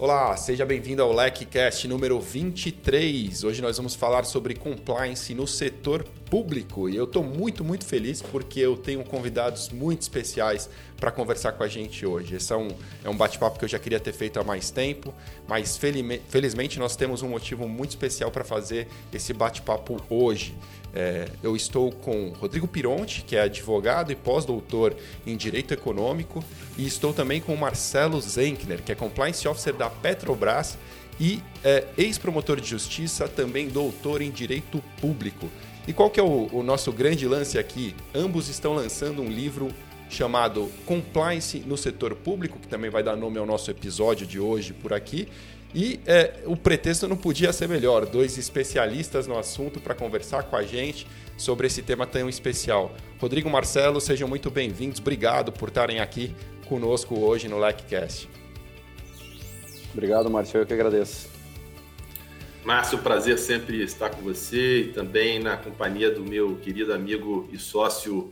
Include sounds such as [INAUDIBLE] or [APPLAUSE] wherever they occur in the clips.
Olá, seja bem-vindo ao LecCast número 23. Hoje nós vamos falar sobre compliance no setor público e eu estou muito, muito feliz porque eu tenho convidados muito especiais para conversar com a gente hoje. Esse é um, é um bate-papo que eu já queria ter feito há mais tempo, mas felizmente nós temos um motivo muito especial para fazer esse bate-papo hoje. É, eu estou com Rodrigo Pironte, que é advogado e pós-doutor em Direito Econômico, e estou também com Marcelo Zenkner, que é Compliance Officer da Petrobras e é, ex-promotor de justiça, também doutor em Direito Público. E qual que é o, o nosso grande lance aqui? Ambos estão lançando um livro chamado Compliance no Setor Público, que também vai dar nome ao nosso episódio de hoje por aqui. E é, o pretexto não podia ser melhor, dois especialistas no assunto para conversar com a gente sobre esse tema tão especial. Rodrigo Marcelo, sejam muito bem-vindos, obrigado por estarem aqui conosco hoje no LecCast. Obrigado, Márcio, eu que agradeço. Márcio, prazer sempre estar com você e também na companhia do meu querido amigo e sócio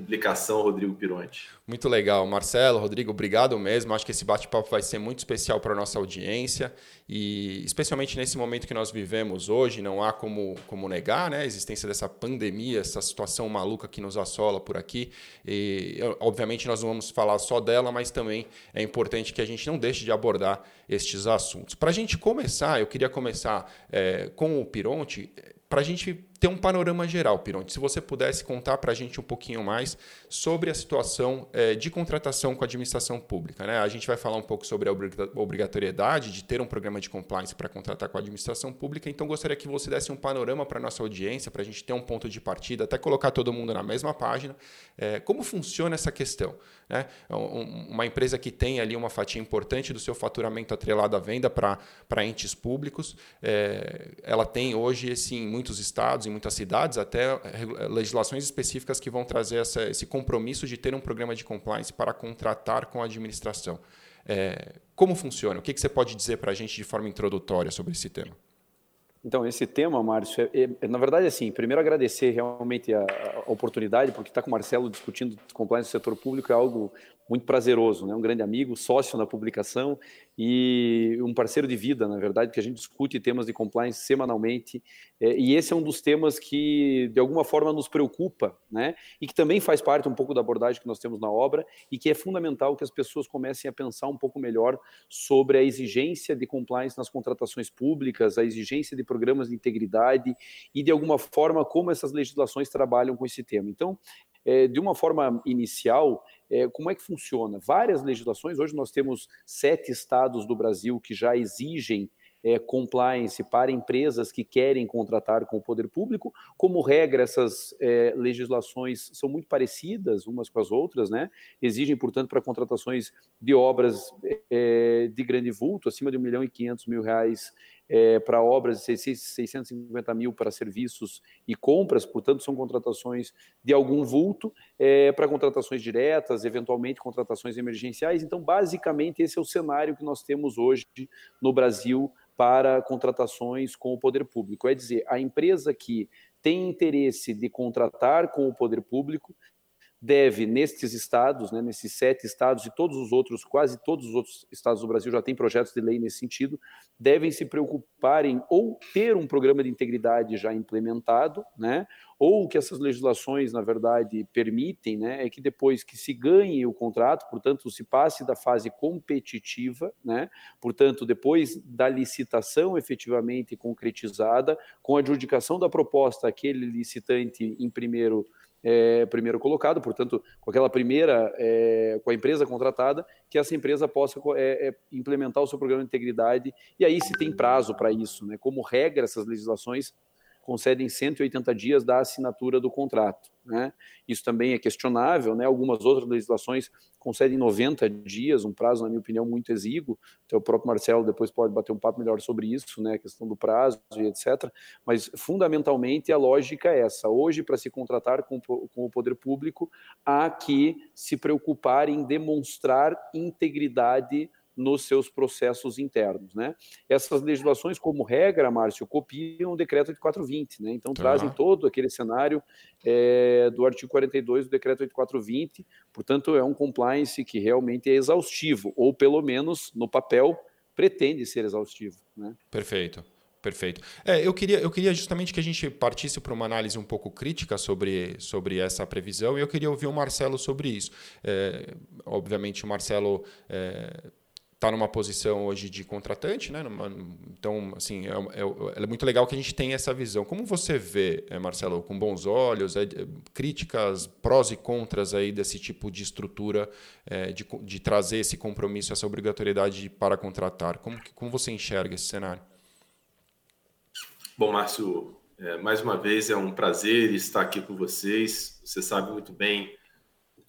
publicação Rodrigo Pironte. Muito legal. Marcelo, Rodrigo, obrigado mesmo. Acho que esse bate-papo vai ser muito especial para a nossa audiência e especialmente nesse momento que nós vivemos hoje, não há como, como negar né, a existência dessa pandemia, essa situação maluca que nos assola por aqui. E, obviamente, nós não vamos falar só dela, mas também é importante que a gente não deixe de abordar estes assuntos. Para a gente começar, eu queria começar é, com o Pironte, para a gente ter um panorama geral, Pironte, se você pudesse contar para a gente um pouquinho mais sobre a situação é, de contratação com a administração pública. Né? A gente vai falar um pouco sobre a obrigatoriedade de ter um programa de compliance para contratar com a administração pública, então gostaria que você desse um panorama para a nossa audiência, para a gente ter um ponto de partida, até colocar todo mundo na mesma página. É, como funciona essa questão? Né? Uma empresa que tem ali uma fatia importante do seu faturamento atrelado à venda para entes públicos, é, ela tem hoje, esse, em muitos estados, em muitas cidades, até eh, legislações específicas que vão trazer essa, esse compromisso de ter um programa de compliance para contratar com a administração. É, como funciona? O que, que você pode dizer para a gente de forma introdutória sobre esse tema? Então, esse tema, Márcio, é, é, na verdade, assim, primeiro agradecer realmente a, a oportunidade, porque estar tá com o Marcelo discutindo compliance no setor público é algo muito prazeroso, né? um grande amigo, sócio na publicação e um parceiro de vida, na verdade, que a gente discute temas de compliance semanalmente. É, e esse é um dos temas que, de alguma forma, nos preocupa, né? e que também faz parte um pouco da abordagem que nós temos na obra, e que é fundamental que as pessoas comecem a pensar um pouco melhor sobre a exigência de compliance nas contratações públicas, a exigência de programas de integridade e, de alguma forma, como essas legislações trabalham com esse tema. Então, é, de uma forma inicial, é, como é que funciona? Várias legislações, hoje nós temos sete estados do Brasil que já exigem é, compliance para empresas que querem contratar com o poder público. Como regra, essas é, legislações são muito parecidas umas com as outras, né? Exigem, portanto, para contratações de obras é, de grande vulto, acima de 1 milhão e 500 mil reais é, para obras e 650 mil para serviços e compras, portanto, são contratações de algum vulto, é, para contratações diretas, eventualmente contratações emergenciais. Então, basicamente, esse é o cenário que nós temos hoje no Brasil para contratações com o poder público. É dizer, a empresa que tem interesse de contratar com o poder público deve, nestes estados, né, nesses sete estados e todos os outros, quase todos os outros estados do Brasil já têm projetos de lei nesse sentido, devem se preocupar em ou ter um programa de integridade já implementado, né, ou que essas legislações, na verdade, permitem, né, é que depois que se ganhe o contrato, portanto, se passe da fase competitiva, né, portanto, depois da licitação efetivamente concretizada, com a adjudicação da proposta, aquele licitante em primeiro é, primeiro colocado, portanto, com aquela primeira, é, com a empresa contratada, que essa empresa possa é, é implementar o seu programa de integridade, e aí se tem prazo para isso, né? Como regra, essas legislações concedem 180 dias da assinatura do contrato. Né? Isso também é questionável, né? algumas outras legislações concedem 90 dias, um prazo, na minha opinião, muito exíguo. Então, o próprio Marcelo depois pode bater um papo melhor sobre isso, né? a questão do prazo e etc. Mas, fundamentalmente, a lógica é essa. Hoje, para se contratar com, com o poder público, há que se preocupar em demonstrar integridade nos seus processos internos. Né? Essas legislações, como regra, Márcio, copiam o decreto 8420, né? então trazem todo aquele cenário é, do artigo 42 do decreto 8420, portanto, é um compliance que realmente é exaustivo, ou pelo menos no papel pretende ser exaustivo. Né? Perfeito. Perfeito. É, eu, queria, eu queria justamente que a gente partisse para uma análise um pouco crítica sobre, sobre essa previsão e eu queria ouvir o Marcelo sobre isso. É, obviamente, o Marcelo é, está numa posição hoje de contratante, né? Então, assim, é, é, é, muito legal que a gente tenha essa visão. Como você vê, é, Marcelo, com bons olhos, é, críticas, prós e contras aí desse tipo de estrutura, é, de, de, trazer esse compromisso, essa obrigatoriedade para contratar? Como, como você enxerga esse cenário? Bom, Márcio, é, mais uma vez é um prazer estar aqui com vocês. Você sabe muito bem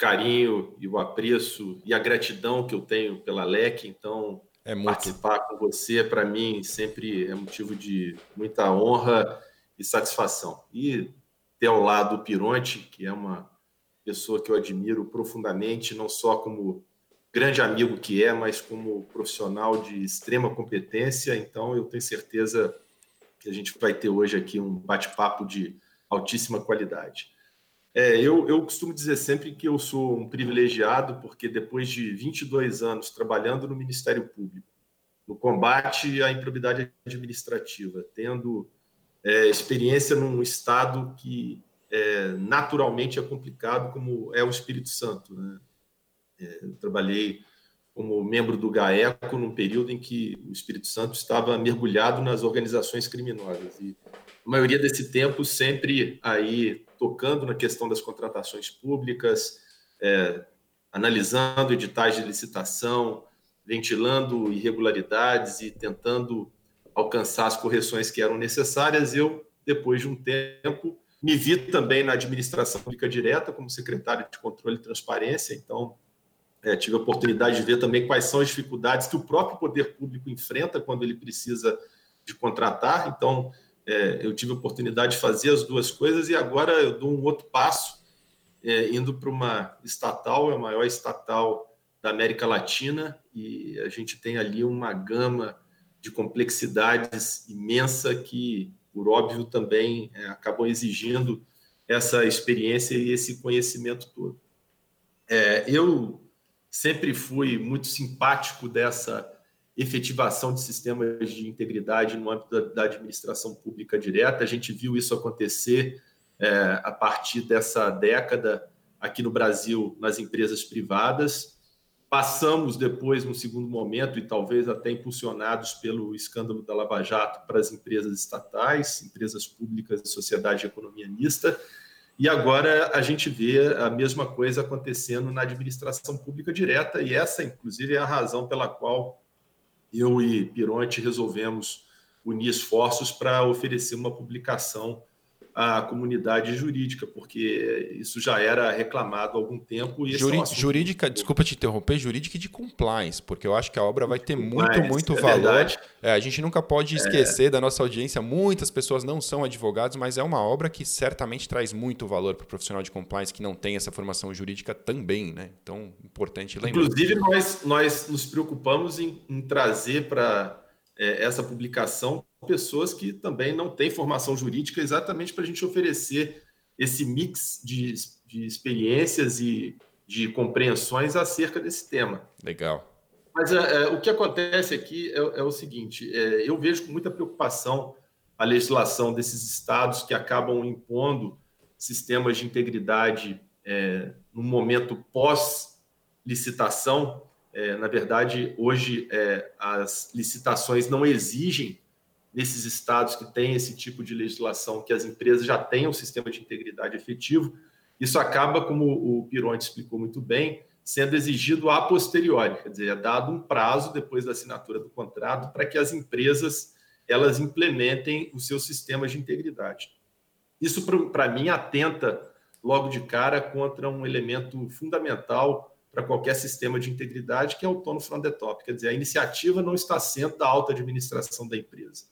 carinho e o apreço e a gratidão que eu tenho pela LEC. Então, é participar com você, para mim, sempre é motivo de muita honra e satisfação. E ter ao lado o Pironte, que é uma pessoa que eu admiro profundamente, não só como grande amigo que é, mas como profissional de extrema competência. Então, eu tenho certeza que a gente vai ter hoje aqui um bate-papo de altíssima qualidade. É, eu, eu costumo dizer sempre que eu sou um privilegiado, porque depois de 22 anos trabalhando no Ministério Público, no combate à improbidade administrativa, tendo é, experiência num estado que é, naturalmente é complicado, como é o Espírito Santo. Né? É, eu trabalhei como membro do GAECO num período em que o Espírito Santo estava mergulhado nas organizações criminosas. E a maioria desse tempo sempre aí tocando na questão das contratações públicas, é, analisando editais de licitação, ventilando irregularidades e tentando alcançar as correções que eram necessárias. Eu, depois de um tempo, me vi também na administração pública direta como secretário de controle e transparência, então é, tive a oportunidade de ver também quais são as dificuldades que o próprio poder público enfrenta quando ele precisa de contratar. Então, é, eu tive a oportunidade de fazer as duas coisas e agora eu dou um outro passo, é, indo para uma estatal, é a maior estatal da América Latina, e a gente tem ali uma gama de complexidades imensa que, por óbvio, também é, acabam exigindo essa experiência e esse conhecimento todo. É, eu sempre fui muito simpático dessa efetivação de sistemas de integridade no âmbito da, administração pública direta. A gente viu isso acontecer é, a partir dessa década aqui no Brasil nas empresas privadas. Passamos depois, no segundo momento, e talvez até impulsionados pelo escândalo da Lava Jato, para as empresas estatais, empresas públicas e sociedade de economia mista. E agora a gente vê a mesma coisa acontecendo na administração pública direta, e essa, inclusive, é a razão pela qual eu e Pironte resolvemos unir esforços para oferecer uma publicação à comunidade jurídica, porque isso já era reclamado há algum tempo. E Juri, é um jurídica, desculpa te interromper, jurídica de compliance, porque eu acho que a obra vai ter muito, muito é valor. É, a gente nunca pode é. esquecer da nossa audiência, muitas pessoas não são advogados, mas é uma obra que certamente traz muito valor para o profissional de compliance que não tem essa formação jurídica também, né? Então, importante lembrar. Inclusive, nós, nós nos preocupamos em, em trazer para é, essa publicação pessoas que também não têm formação jurídica, exatamente para a gente oferecer esse mix de, de experiências e de compreensões acerca desse tema. Legal. Mas é, é, o que acontece aqui é, é o seguinte: é, eu vejo com muita preocupação a legislação desses estados que acabam impondo sistemas de integridade é, no momento pós-licitação. É, na verdade, hoje as licitações não exigem nesses estados que têm esse tipo de legislação, que as empresas já tenham um sistema de integridade efetivo, isso acaba, como o Pironte explicou muito bem, sendo exigido a posteriori, quer dizer, é dado um prazo depois da assinatura do contrato para que as empresas elas implementem os seus sistemas de integridade. Isso, para mim, atenta logo de cara contra um elemento fundamental para qualquer sistema de integridade, que é o tono from the top, quer dizer, a iniciativa não está sendo da alta administração da empresa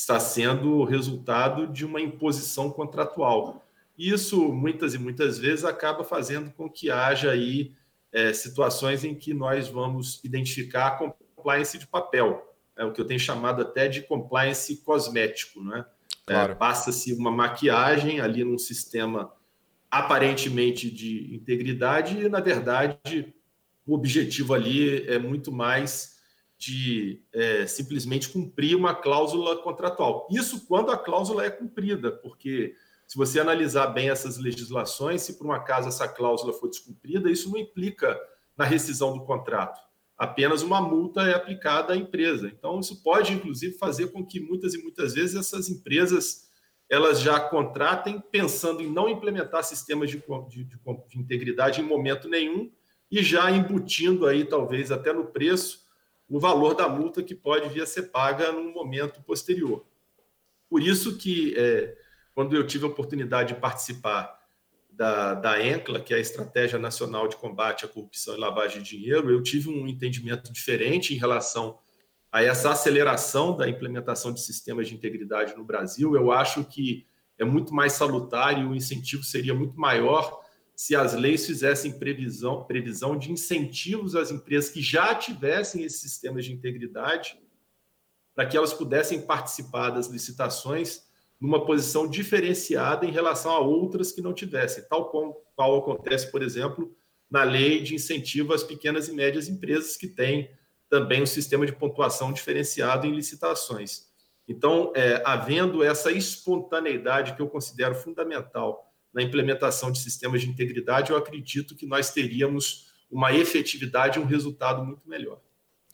está sendo resultado de uma imposição contratual. Isso, muitas e muitas vezes, acaba fazendo com que haja aí é, situações em que nós vamos identificar compliance de papel, é o que eu tenho chamado até de compliance cosmético. Né? Claro. É, Passa-se uma maquiagem ali num sistema aparentemente de integridade e, na verdade, o objetivo ali é muito mais de é, simplesmente cumprir uma cláusula contratual. Isso quando a cláusula é cumprida, porque se você analisar bem essas legislações, se por um acaso essa cláusula for descumprida, isso não implica na rescisão do contrato. Apenas uma multa é aplicada à empresa. Então, isso pode, inclusive, fazer com que muitas e muitas vezes essas empresas elas já contratem pensando em não implementar sistemas de, de, de, de integridade em momento nenhum e já embutindo aí, talvez até no preço, o valor da multa que pode vir a ser paga num momento posterior. Por isso que, é, quando eu tive a oportunidade de participar da, da ENCLA, que é a Estratégia Nacional de Combate à Corrupção e Lavagem de Dinheiro, eu tive um entendimento diferente em relação a essa aceleração da implementação de sistemas de integridade no Brasil. Eu acho que é muito mais salutar e o incentivo seria muito maior se as leis fizessem previsão, previsão de incentivos às empresas que já tivessem esses sistemas de integridade, para que elas pudessem participar das licitações numa posição diferenciada em relação a outras que não tivessem, tal como qual acontece, por exemplo, na lei de incentivo às pequenas e médias empresas que têm também um sistema de pontuação diferenciado em licitações. Então, é, havendo essa espontaneidade que eu considero fundamental na implementação de sistemas de integridade, eu acredito que nós teríamos uma efetividade e um resultado muito melhor.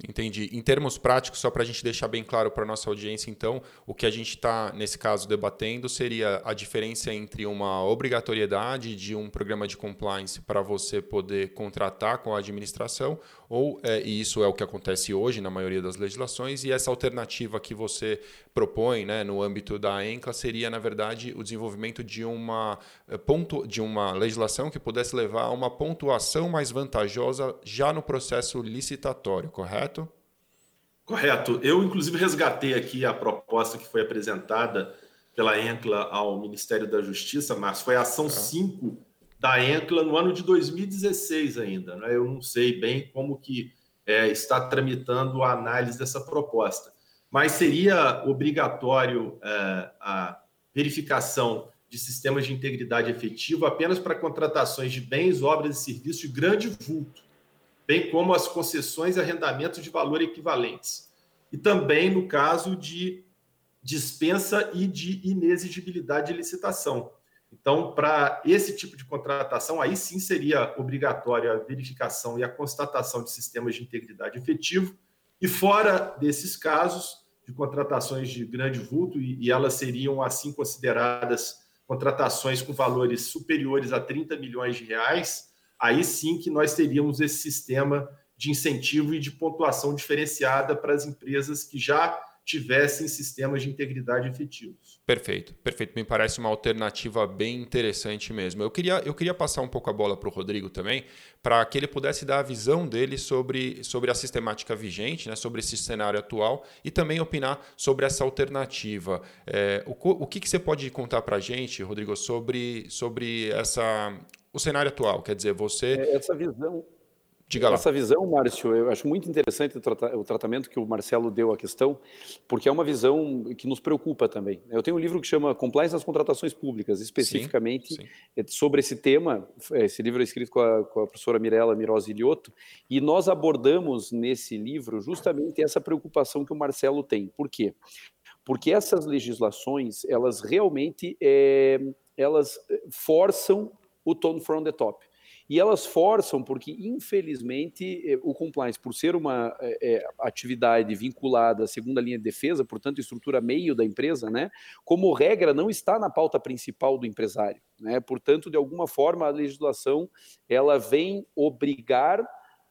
Entendi. Em termos práticos, só para a gente deixar bem claro para a nossa audiência, então, o que a gente está, nesse caso, debatendo seria a diferença entre uma obrigatoriedade de um programa de compliance para você poder contratar com a administração, ou é, e isso é o que acontece hoje na maioria das legislações, e essa alternativa que você propõe né, no âmbito da ENCLA seria, na verdade, o desenvolvimento de uma, é, ponto, de uma legislação que pudesse levar a uma pontuação mais vantajosa já no processo licitatório, correto? correto? Correto. Eu, inclusive, resgatei aqui a proposta que foi apresentada pela ENCLA ao Ministério da Justiça, mas foi a ação 5 da ENCLA no ano de 2016 ainda. Né? Eu não sei bem como que é, está tramitando a análise dessa proposta. Mas seria obrigatório é, a verificação de sistemas de integridade efetiva apenas para contratações de bens, obras e serviços de grande vulto bem como as concessões e arrendamentos de valor equivalentes. E também no caso de dispensa e de inexigibilidade de licitação. Então, para esse tipo de contratação, aí sim seria obrigatória a verificação e a constatação de sistemas de integridade efetivo. E fora desses casos de contratações de grande vulto, e, e elas seriam assim consideradas contratações com valores superiores a 30 milhões de reais, aí sim que nós teríamos esse sistema de incentivo e de pontuação diferenciada para as empresas que já tivessem sistemas de integridade efetivos. Perfeito, perfeito. Me parece uma alternativa bem interessante mesmo. Eu queria, eu queria passar um pouco a bola para o Rodrigo também, para que ele pudesse dar a visão dele sobre, sobre a sistemática vigente, né, sobre esse cenário atual e também opinar sobre essa alternativa. É, o, o que, que você pode contar para a gente, Rodrigo, sobre, sobre essa, o cenário atual? Quer dizer, você. É, essa visão. Diga lá. Essa visão, Márcio, eu acho muito interessante o, trata o, tratamento que o Marcelo deu à questão, porque é uma visão que nos preocupa também. Eu tenho um livro que chama Compliance das Contratações Públicas, especificamente sim, sim. É sobre esse tema. Esse livro é escrito com a, com a professora Mirella Mirosi Lioto, e nós abordamos nesse livro justamente essa preocupação que o Marcelo tem. Por quê? Porque essas legislações, elas realmente é, elas forçam o tone from the top. E elas forçam, porque infelizmente eh, o compliance, por ser uma é, atividade vinculada à segunda linha de defesa, portanto, estrutura meio da empresa, né, como regra, não está na pauta principal do empresário. Né? Portanto, de alguma forma, a legislação ela vem obrigar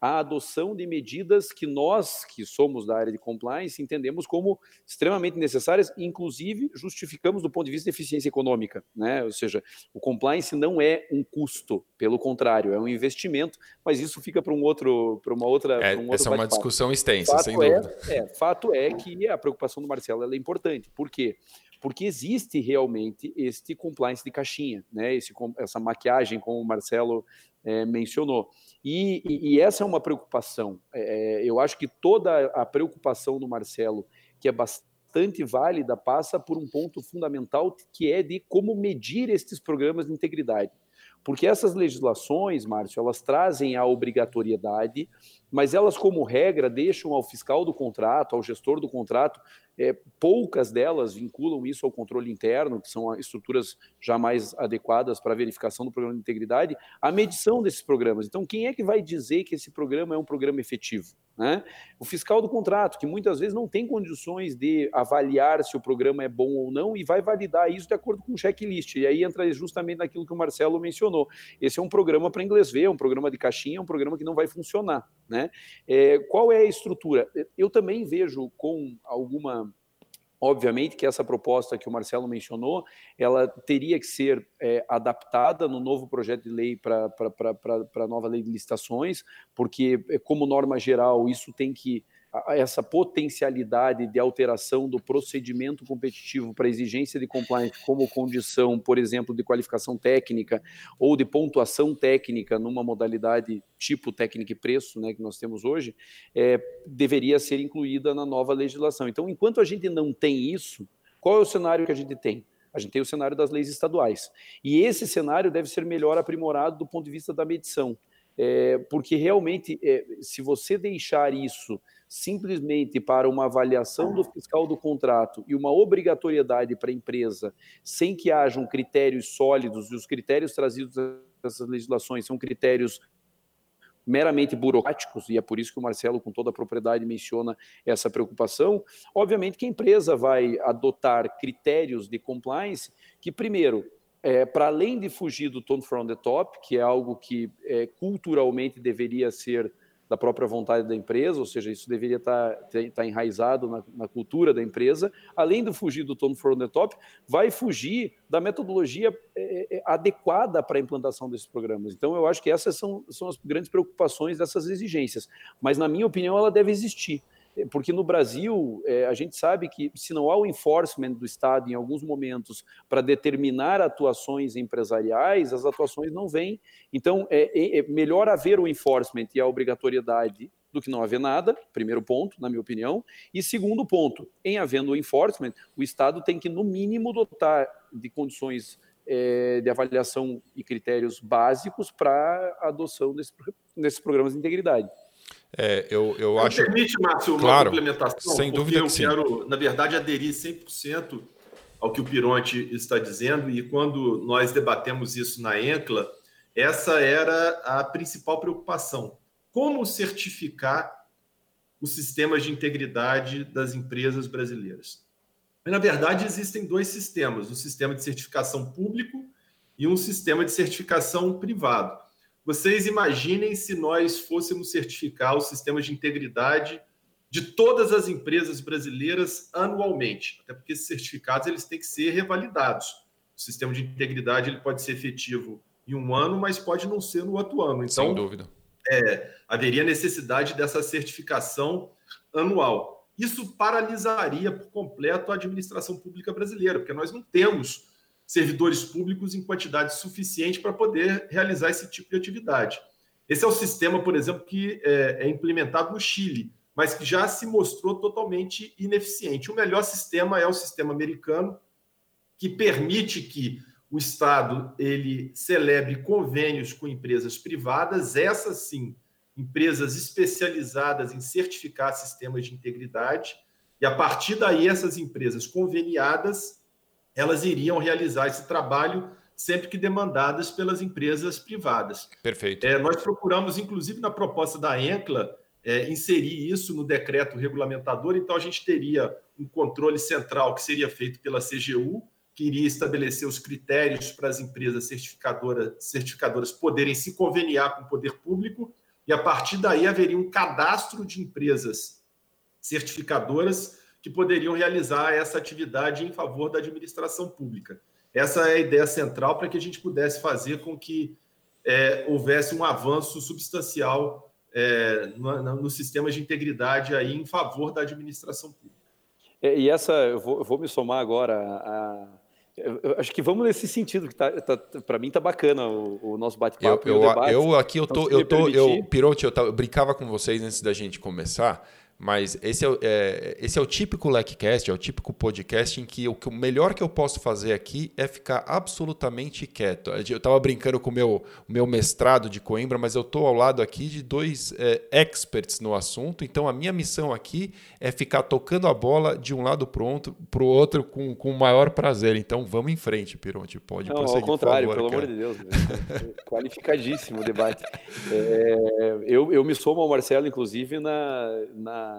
a adoção de medidas que nós, que somos da área de compliance, entendemos como extremamente necessárias, inclusive justificamos do ponto de vista de eficiência econômica, né? Ou seja, o compliance não é um custo, pelo contrário, é um investimento, mas isso fica para um outro, para uma outra. É, um essa é uma discussão extensa, fato sem dúvida. É, é, fato é que a preocupação do Marcelo é importante. Por quê? porque existe realmente este compliance de caixinha, né? Esse, essa maquiagem, como o Marcelo é, mencionou. E, e, essa é uma preocupação. É, é, eu acho que toda a preocupação do Marcelo, que é bastante válida, passa por um ponto fundamental, que é de como medir estes programas de integridade. Porque essas legislações, Márcio, elas trazem a obrigatoriedade, mas elas, como regra, deixam ao fiscal do contrato, ao gestor do contrato, é, poucas delas vinculam isso ao controle interno, que são estruturas já mais adequadas para a verificação do programa de integridade, a medição desses programas. Então, quem é que vai dizer que esse programa é um programa efetivo? Né? O fiscal do contrato, que muitas vezes não tem condições de avaliar se o programa é bom ou não e vai validar isso de acordo com o checklist. E aí entra justamente naquilo que o Marcelo mencionou. Esse é um programa para inglês ver, é um programa de caixinha, é um programa que não vai funcionar. Né? É, qual é a estrutura? Eu também vejo com alguma Obviamente que essa proposta que o Marcelo mencionou, ela teria que ser é, adaptada no novo projeto de lei para a nova lei de licitações, porque, é, como norma geral, isso tem que essa potencialidade de alteração do procedimento competitivo para exigência de compliance como condição, por exemplo, de qualificação técnica ou de pontuação técnica numa modalidade tipo técnica e preço, né, que nós temos hoje, é, deveria ser incluída na nova legislação. Então, enquanto a gente não tem isso, qual é o cenário que a gente tem? A gente tem o cenário das leis estaduais. E esse cenário deve ser melhor aprimorado do ponto de vista da medição. É, porque realmente, é, se você deixar isso simplesmente para uma avaliação do fiscal do contrato e uma obrigatoriedade para a empresa, sem que hajam critérios sólidos, e os critérios trazidos dessas legislações são critérios meramente burocráticos, e é por isso que o Marcelo, com toda a propriedade, menciona essa preocupação. Obviamente que a empresa vai adotar critérios de compliance que, primeiro, é, para além de fugir do tone from the top, que é algo que é, culturalmente deveria ser da própria vontade da empresa, ou seja, isso deveria estar, tá, estar tá enraizado na, na, cultura da empresa, além de fugir do tone from the top, vai fugir da metodologia é, é, adequada para a implantação desses programas. Então, eu acho que essas são, são as grandes preocupações dessas exigências, mas, na minha opinião, ela deve existir porque no Brasil é, a gente sabe que se não há o enforcement do Estado em alguns momentos para determinar atuações empresariais, as atuações não vêm. Então é, é, é, melhor haver o enforcement e a obrigatoriedade do que não haver nada, primeiro ponto, na minha opinião. E segundo ponto, em havendo o enforcement, o Estado tem que, no mínimo, dotar de condições é, de avaliação e critérios básicos para a adoção desse, desses programas de integridade. É, eu, eu acho. Permite, Márcio, uma claro, complementação? Sem dúvida eu que quero, sim. na verdade, aderir 100% ao que o Pironte está dizendo, e quando nós debatemos isso na ENCLA, essa era a principal preocupação. Como certificar os sistemas de integridade das empresas brasileiras? E, na verdade, existem dois sistemas: um sistema de certificação público e um sistema de certificação privado. Vocês imaginem se nós fôssemos certificar os sistemas de integridade de todas as empresas brasileiras anualmente, até porque esses certificados eles têm que ser revalidados. O sistema de integridade ele pode ser efetivo em um ano, mas pode não ser no outro ano. Então, Sem dúvida. É, haveria necessidade dessa certificação anual. Isso paralisaria por completo a administração pública brasileira, porque nós não temos servidores públicos em quantidade suficiente para poder realizar esse tipo de atividade. Esse é o sistema, por exemplo, que é, é, implementado no Chile, mas que já se mostrou totalmente ineficiente. O melhor sistema é o sistema americano, que permite que o Estado ele celebre convênios com empresas privadas, essas sim, empresas especializadas em certificar sistemas de integridade, e a partir daí essas empresas conveniadas elas iriam realizar esse trabalho sempre que demandadas pelas empresas privadas. Perfeito. É, nós procuramos, inclusive na proposta da ENCLA, é, inserir isso no decreto regulamentador, então a gente teria um controle central que seria feito pela CGU, que iria estabelecer os critérios para as empresas certificadoras, certificadoras poderem se conveniar com o poder público, e a partir daí haveria um cadastro de empresas certificadoras que poderiam realizar essa atividade em favor da administração pública. Essa é a ideia central para que a gente pudesse fazer com que é, houvesse um avanço substancial é, no, no, sistema de integridade aí em favor da administração pública. É, e essa, eu vou, eu vou, me somar agora a, eu acho que vamos nesse sentido que tá, tá para mim tá bacana o, o nosso bate-papo. Eu, eu, eu, aqui eu tô, então, eu tô, eu Pirote, eu, eu brincava com vocês antes da gente começar Mas esse é, é, esse é o típico LecCast, é o típico podcast em que o, que o melhor que eu posso fazer aqui é ficar absolutamente quieto. Eu estava brincando com o meu, meu mestrado de Coimbra, mas eu estou ao lado aqui de dois é, experts no assunto, então a minha missão aqui é ficar tocando a bola de um lado para o outro com, com o maior prazer. Então vamos em frente, Pironte. Pode Não, prosseguir, ao contrário, favor, pelo cara. amor de Deus. Qualificadíssimo o debate. É, eu, eu me somo ao Marcelo, inclusive, na, na,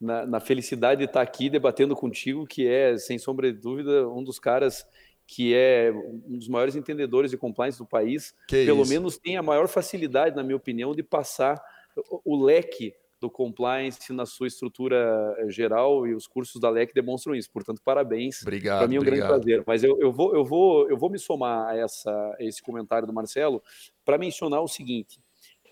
na, na, felicidade de estar aqui debatendo contigo, que é, sem sombra de dúvida, um dos caras que é um dos maiores entendedores de compliance do país. Que pelo isso? menos tem a maior facilidade, na minha opinião, de passar o, o leque do compliance na sua estrutura geral e os cursos da LEC demonstram isso. Portanto, parabéns. Obrigado. Para mim é um obrigado. grande prazer. Mas eu, eu, vou, eu, vou, eu vou me somar a, essa, a esse comentário do Marcelo para mencionar o seguinte.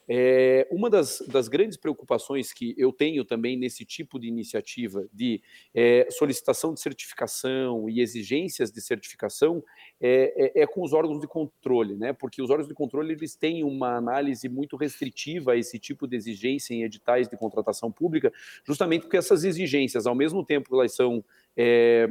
É, uma das, das, grandes preocupações que eu tenho também nesse tipo de iniciativa de é, solicitação de certificação e exigências de certificação é, é, é, com os órgãos de controle, né? Porque os órgãos de controle eles têm uma análise muito restritiva a esse tipo de exigência em editais de contratação pública, justamente porque essas exigências, ao mesmo tempo que elas são é,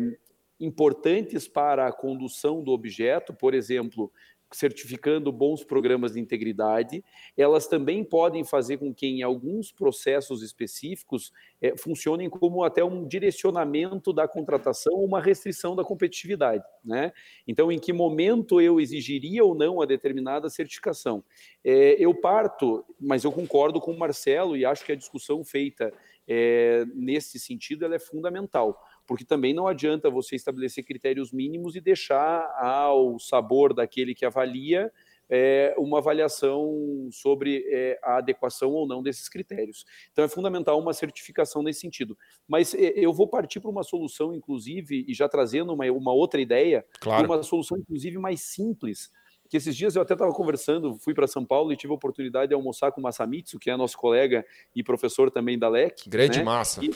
importantes para a condução do objeto, por exemplo, certificando bons programas de integridade, elas também podem fazer com que, em alguns processos específicos, é, funcionem como até um direcionamento da contratação, uma restrição da competitividade. Né? Então, em que momento eu exigiria ou não a determinada certificação? É, eu parto, mas eu concordo com o Marcelo e acho que a discussão feita é, nesse sentido ela é fundamental porque também não adianta você estabelecer critérios mínimos e deixar ao sabor daquele que avalia é, uma avaliação sobre é, a adequação ou não desses critérios. Então é fundamental uma certificação nesse sentido. Mas é, eu vou partir para uma solução, inclusive, e já trazendo uma, uma outra ideia, claro. uma solução, inclusive, mais simples. Que esses dias eu até estava conversando, fui para São Paulo e tive a oportunidade de almoçar com o Masamitsu, que é nosso colega e professor também da LEC. Grande né? massa. E,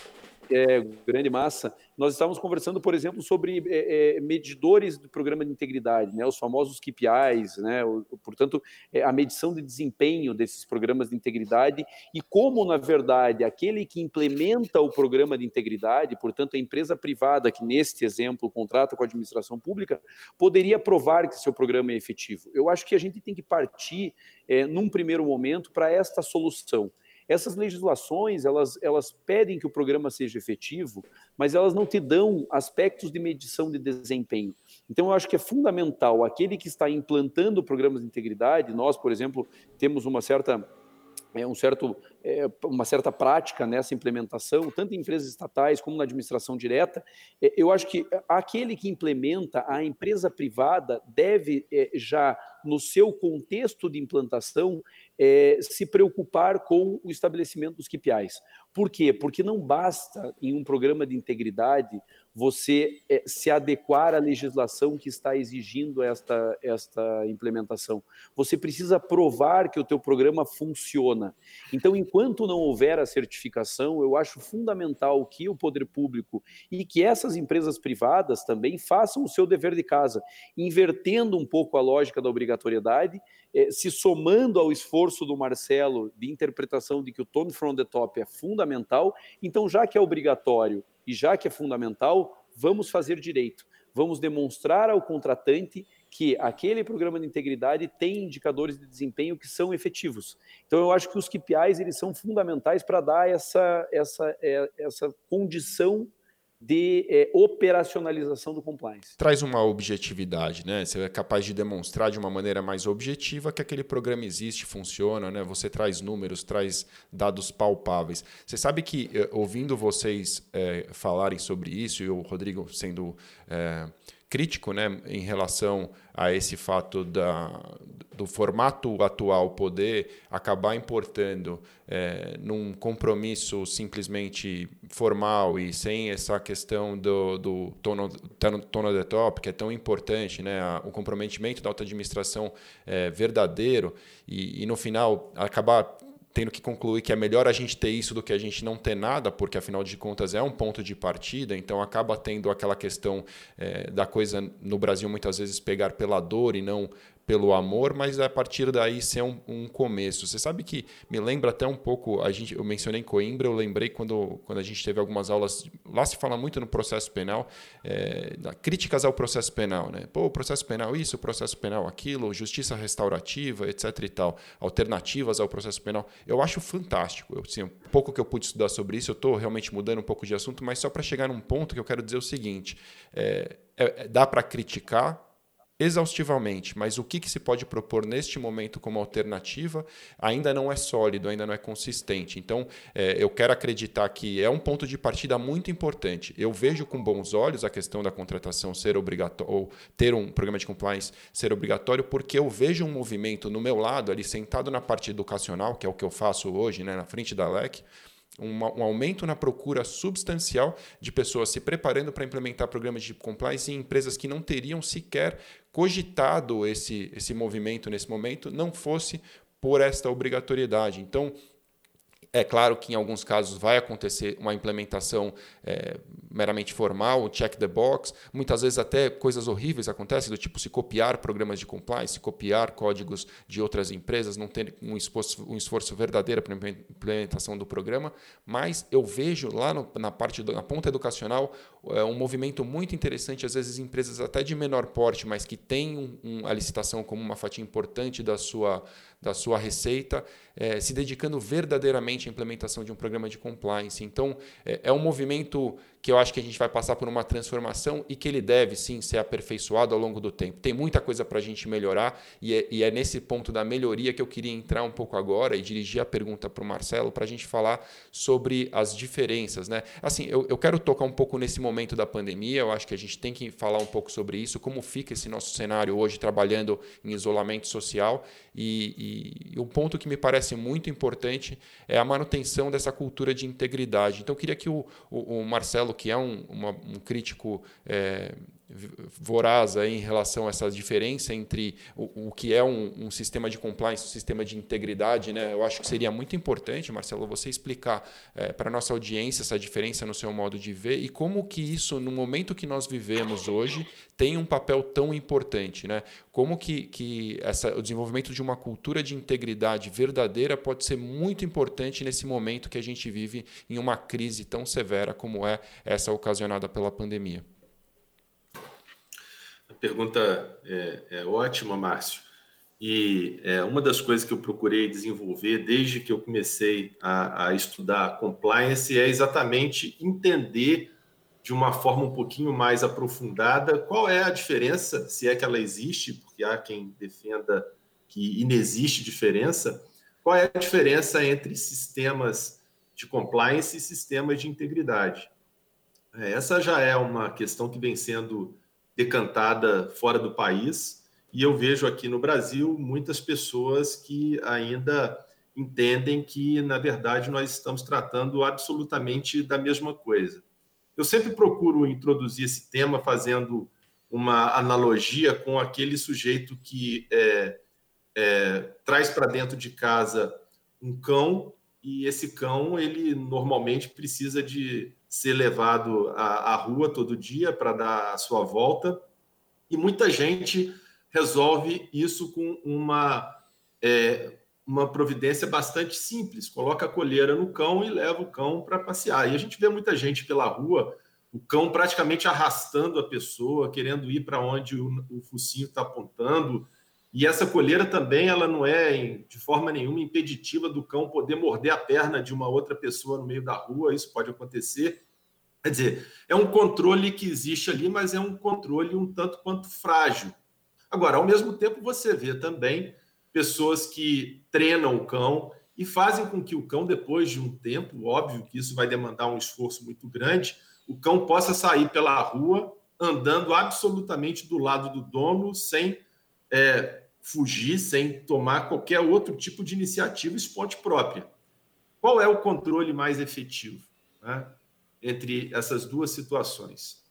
é, grande massa, nós estávamos conversando, por exemplo, sobre é, é, medidores do programa de integridade, né, os famosos KPIs, né, o, portanto, é, a medição de desempenho desses programas de integridade e como, na verdade, aquele que implementa o programa de integridade, portanto, a empresa privada, que neste exemplo contrata com a administração pública, poderia provar que seu programa é efetivo. Eu acho que a gente tem que partir, é, num primeiro momento, para esta solução. Essas legislações, elas, elas pedem que o programa seja efetivo, mas elas não te dão aspectos de medição de desempenho. Então, eu acho que é fundamental aquele que está implantando programas de integridade, nós, por exemplo, temos uma certa é, um certo, é, uma certa prática nessa implementação, tanto em empresas estatais como na administração direta. É, eu acho que aquele que implementa, a empresa privada, deve é, já, no seu contexto de implantação, é, se preocupar com o estabelecimento dos KPIs. Por quê? Porque não basta em um programa de integridade você é, se adequar à legislação que está exigindo esta, esta implementação. Você precisa provar que o teu programa funciona. Então, enquanto não houver a certificação, eu acho fundamental que o poder público e que essas empresas privadas também façam o seu dever de casa, invertendo um pouco a lógica da obrigatoriedade, é, se somando ao esforço do Marcelo de interpretação de que o tone from the top é fundamental, então, já que é obrigatório e já que é fundamental, vamos fazer direito. Vamos demonstrar ao contratante que aquele programa de integridade tem indicadores de desempenho que são efetivos. Então, eu acho que os KPIs eles são fundamentais para dar essa, essa, é, essa condição de é, operacionalização do compliance. Traz uma objetividade, né? Você é capaz de demonstrar de uma maneira mais objetiva que aquele programa existe, funciona, né? Você traz números, traz dados palpáveis. Você sabe que, eh, ouvindo vocês é, falarem sobre isso, e o Rodrigo sendo é, crítico né, em relação a esse fato da, do formato atual poder acabar importando é, num compromisso simplesmente formal e sem essa questão do, do tono, tono de top, que é tão importante, né, o comprometimento da alta administração é, verdadeiro e, e, no final, acabar tendo que concluir que é melhor a gente ter isso do que a gente não ter nada, porque afinal de contas é um ponto de partida, então acaba tendo aquela questão é, da coisa no Brasil muitas vezes pegar pela dor e não pelo amor, mas a partir daí ser um, um, começo. Você sabe que me lembra até um pouco, a gente, eu mencionei Coimbra, eu lembrei quando, quando a gente teve algumas aulas, lá se fala muito no processo penal, é, críticas ao processo penal, né? Pô, processo penal isso, processo penal aquilo, justiça restaurativa, etc e tal, alternativas ao processo penal. Eu acho fantástico. Eu, assim, pouco que eu pude estudar sobre isso, eu estou realmente mudando um pouco de assunto, mas só para chegar num ponto que eu quero dizer o seguinte, é, é, dá para criticar exaustivamente, mas o que, que se pode propor neste momento como alternativa ainda não é sólido, ainda não é consistente. Então, é, eu quero acreditar que é um ponto de partida muito importante. Eu vejo com bons olhos a questão da contratação ser obrigatória, ou ter um programa de compliance ser obrigatório, porque eu vejo um movimento no meu lado, ali sentado na parte educacional, que é o que eu faço hoje, né, na frente da LEC, um aumento na procura substancial de pessoas se preparando para implementar programas de compliance em empresas que não teriam sequer cogitado esse, esse movimento nesse momento, não fosse por esta obrigatoriedade. Então, é claro que em alguns casos vai acontecer uma implementação é, meramente formal, check the box. Muitas vezes até coisas horríveis acontecem, do tipo se copiar programas de compliance, copiar códigos de outras empresas, não ter um esforço, um esforço verdadeiro para a implementação do programa. Mas eu vejo lá no, na parte na ponta educacional é, um movimento muito interessante, às vezes empresas até de menor porte, mas que têm um, um, a licitação como uma fatia importante da sua da sua receita, é, se dedicando verdadeiramente à implementação de um programa de compliance. Então, é, é um movimento que eu acho que a gente vai passar por uma transformação e que ele deve sim ser aperfeiçoado ao longo do tempo. Tem muita coisa para a gente melhorar e é, e é, nesse ponto da melhoria que eu queria entrar um pouco agora e dirigir a pergunta para o Marcelo para a gente falar sobre as diferenças. Né? Assim, eu, eu quero tocar um pouco nesse momento da pandemia, eu acho que a gente tem que falar um pouco sobre isso, como fica esse nosso cenário hoje trabalhando em isolamento social e, e, e um ponto que me parece muito importante é a manutenção dessa cultura de integridade. Então, eu queria que o, o, o Marcelo que é um, uma, um crítico é, voraz em relação a essa diferença entre o, o que é um, um, sistema de compliance, um sistema de integridade. Né? Eu acho que seria muito importante, Marcelo, você explicar é, para a nossa audiência essa diferença no seu modo de ver e como que isso, no momento que nós vivemos hoje, tem um papel tão importante. Né? Como que, que essa, o desenvolvimento de uma cultura de integridade verdadeira pode ser muito importante nesse momento que a gente vive em uma crise tão severa como é essa ocasionada pela pandemia pergunta é, é ótima, Márcio. E é, uma das coisas que eu procurei desenvolver desde que eu comecei a, a, estudar compliance é exatamente entender de uma forma um pouquinho mais aprofundada qual é a diferença, se é que ela existe, porque há quem defenda que inexiste diferença, qual é a diferença entre sistemas de compliance e sistemas de integridade. É, essa já é uma questão que vem sendo decantada fora do país. E eu vejo aqui no Brasil muitas pessoas que ainda entendem que, na verdade, nós estamos tratando absolutamente da mesma coisa. Eu sempre procuro introduzir esse tema fazendo uma analogia com aquele sujeito que é, é, traz para dentro de casa um cão e esse cão ele normalmente precisa de ser levado à, à rua todo dia para dar a sua volta. E muita gente resolve isso com uma, é, uma providência bastante simples. Coloca a colheira no cão e leva o cão para passear. E a gente vê muita gente pela rua, o cão praticamente arrastando a pessoa, querendo ir para onde o, o focinho está apontando. E essa colheira também ela não é de forma nenhuma impeditiva do cão poder morder a perna de uma outra pessoa no meio da rua, isso pode acontecer. Quer dizer, é um controle que existe ali, mas é um controle um tanto quanto frágil. Agora, ao mesmo tempo, você vê também pessoas que treinam o cão e fazem com que o cão, depois de um tempo, óbvio que isso vai demandar um esforço muito grande, o cão possa sair pela rua andando absolutamente do lado do dono, sem é, fugir, sem tomar qualquer outro tipo de iniciativa esponte própria. Qual é o controle mais efetivo? Né? entre essas duas situações.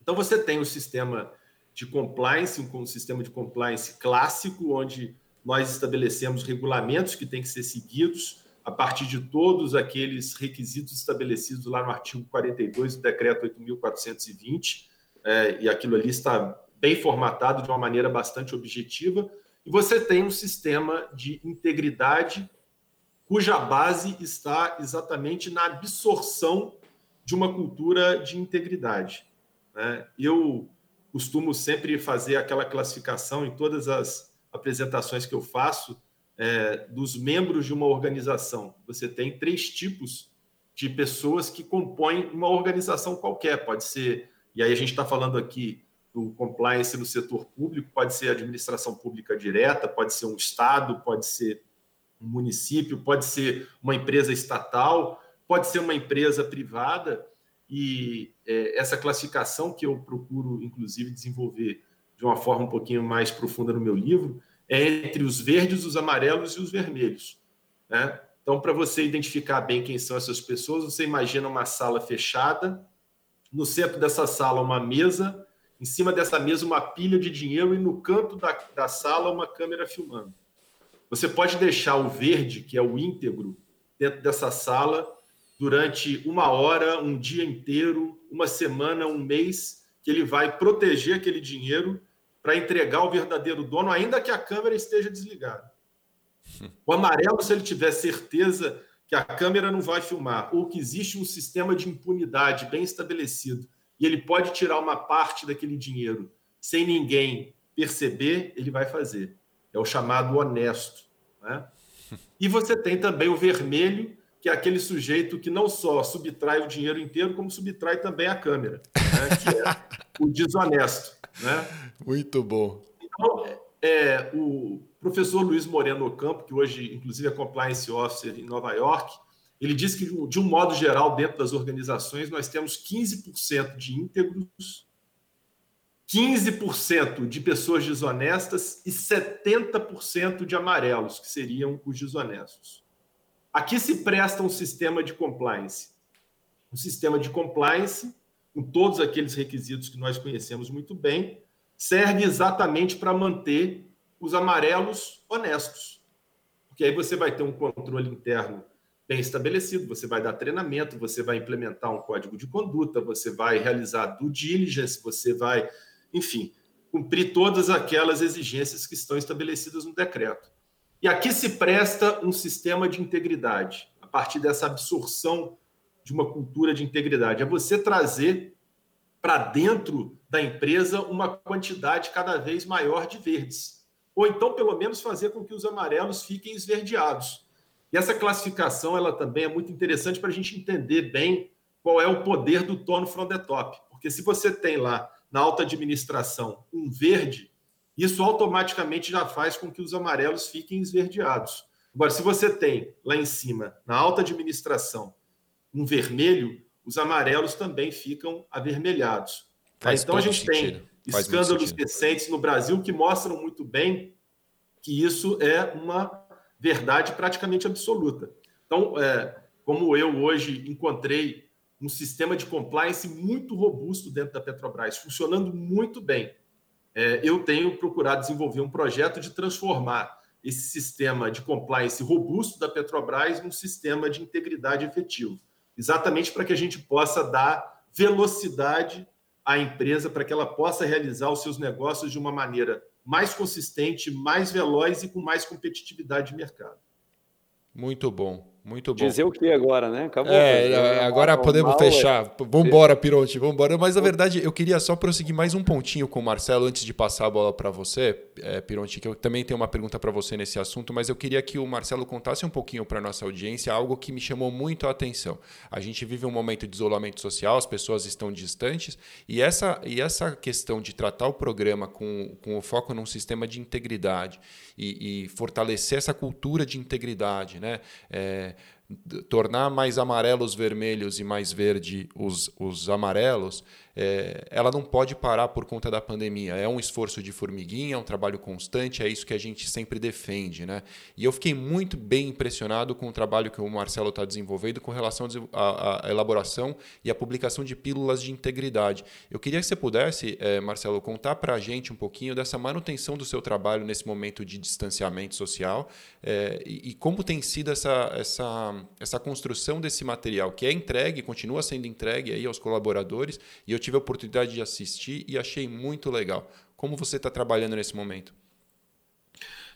Então, você tem o um sistema de compliance, um sistema de compliance clássico, onde nós estabelecemos regulamentos que têm que ser seguidos a partir de todos aqueles requisitos estabelecidos lá no artigo 42 do decreto 8.420, é, e aquilo ali está bem formatado de uma maneira bastante objetiva. E você tem um sistema de integridade cuja base está exatamente na absorção de uma cultura de integridade. Né? Eu costumo sempre fazer aquela classificação em todas as apresentações que eu faço é, dos membros de uma organização. Você tem três tipos de pessoas que compõem uma organização qualquer. Pode ser, e aí a gente está falando aqui do compliance no setor público, pode ser administração pública direta, pode ser um Estado, pode ser um município, pode ser uma empresa estatal, pode ser uma empresa privada. E é, essa classificação que eu procuro, inclusive, desenvolver de uma forma um pouquinho mais profunda no meu livro, é entre os verdes, os amarelos e os vermelhos. Né? Então, para você identificar bem quem são essas pessoas, você imagina uma sala fechada, no centro dessa sala uma mesa, em cima dessa mesa uma pilha de dinheiro e no canto da, da sala uma câmera filmando. Você pode deixar o verde, que é o íntegro, dentro dessa sala durante uma hora, um dia inteiro, uma semana, um mês, que ele vai proteger aquele dinheiro para entregar ao verdadeiro dono, ainda que a câmera esteja desligada. O amarelo, se ele tiver certeza que a câmera não vai filmar, ou que existe um sistema de impunidade bem estabelecido, e ele pode tirar uma parte daquele dinheiro sem ninguém perceber, ele vai fazer. É o chamado honesto. Né? [LAUGHS] E você tem também o vermelho, que é aquele sujeito que não só subtrai o dinheiro inteiro, como subtrai também a câmera, né? que é [LAUGHS] o desonesto. Né? Muito bom. Então, é, o professor Luiz Moreno Ocampo, que hoje, inclusive, é compliance officer em Nova York, ele diz que, de um modo geral, dentro das organizações, nós temos 15% de íntegros 15% de pessoas desonestas e 70% de amarelos, que seriam os desonestos. Aqui se presta um sistema de compliance. Um sistema de compliance, com todos aqueles requisitos que nós conhecemos muito bem, serve exatamente para manter os amarelos honestos. Porque aí você vai ter um controle interno bem estabelecido, você vai dar treinamento, você vai implementar um código de conduta, você vai realizar due diligence, você vai enfim, cumprir todas aquelas exigências que estão estabelecidas no decreto. E aqui se presta um sistema de integridade, a partir dessa absorção de uma cultura de integridade. É você trazer para dentro da empresa uma quantidade cada vez maior de verdes. Ou então, pelo menos, fazer com que os amarelos fiquem esverdeados. E essa classificação ela também é muito interessante para a gente entender bem qual é o poder do tono from the top. Porque se você tem lá na alta administração um verde, isso automaticamente já faz com que os amarelos fiquem esverdeados. Agora, se você tem lá em cima, na alta administração, um vermelho, os amarelos também ficam avermelhados. Faz então, a gente sentido. tem Faz escândalos recentes no Brasil que mostram muito bem que isso é uma verdade praticamente absoluta. Então, é, como eu hoje encontrei um sistema de compliance muito robusto dentro da Petrobras, funcionando muito bem. É, eu tenho procurado desenvolver um projeto de transformar esse sistema de compliance robusto da Petrobras num sistema de integridade efetivo, exatamente para que a gente possa dar velocidade à empresa, para que ela possa realizar os seus negócios de uma maneira mais consistente, mais veloz e com mais competitividade de mercado. Muito bom. Muito bom. Dizer o que agora, né? Acabou. É, é agora podemos mal, fechar. É. Vambora, Pirote, vambora. Mas, na verdade, eu queria só prosseguir mais um pontinho com o Marcelo antes de passar a bola para você, é, que eu também tenho uma pergunta para você nesse assunto, mas eu queria que o Marcelo contasse um pouquinho para nossa audiência algo que me chamou muito a atenção. A gente vive um momento de isolamento social, as pessoas estão distantes, e essa, e essa questão de tratar o programa com, com o foco num sistema de integridade e, e fortalecer essa cultura de integridade, né? É, tornar mais amarelos vermelhos e mais verde os, os amarelos, é, ela não pode parar por conta da pandemia. É um esforço de formiguinha, é um trabalho constante, é isso que a gente sempre defende. Né? E eu fiquei muito bem impressionado com o trabalho que o Marcelo está desenvolvendo com relação à elaboração e à publicação de pílulas de integridade. Eu queria que você pudesse, é, Marcelo, contar para a gente um pouquinho dessa manutenção do seu trabalho nesse momento de distanciamento social é, e, e como tem sido essa, essa, essa construção desse material, que é entregue, continua sendo entregue aí aos colaboradores, e eu tive a oportunidade de assistir e achei muito legal. Como você está trabalhando nesse momento?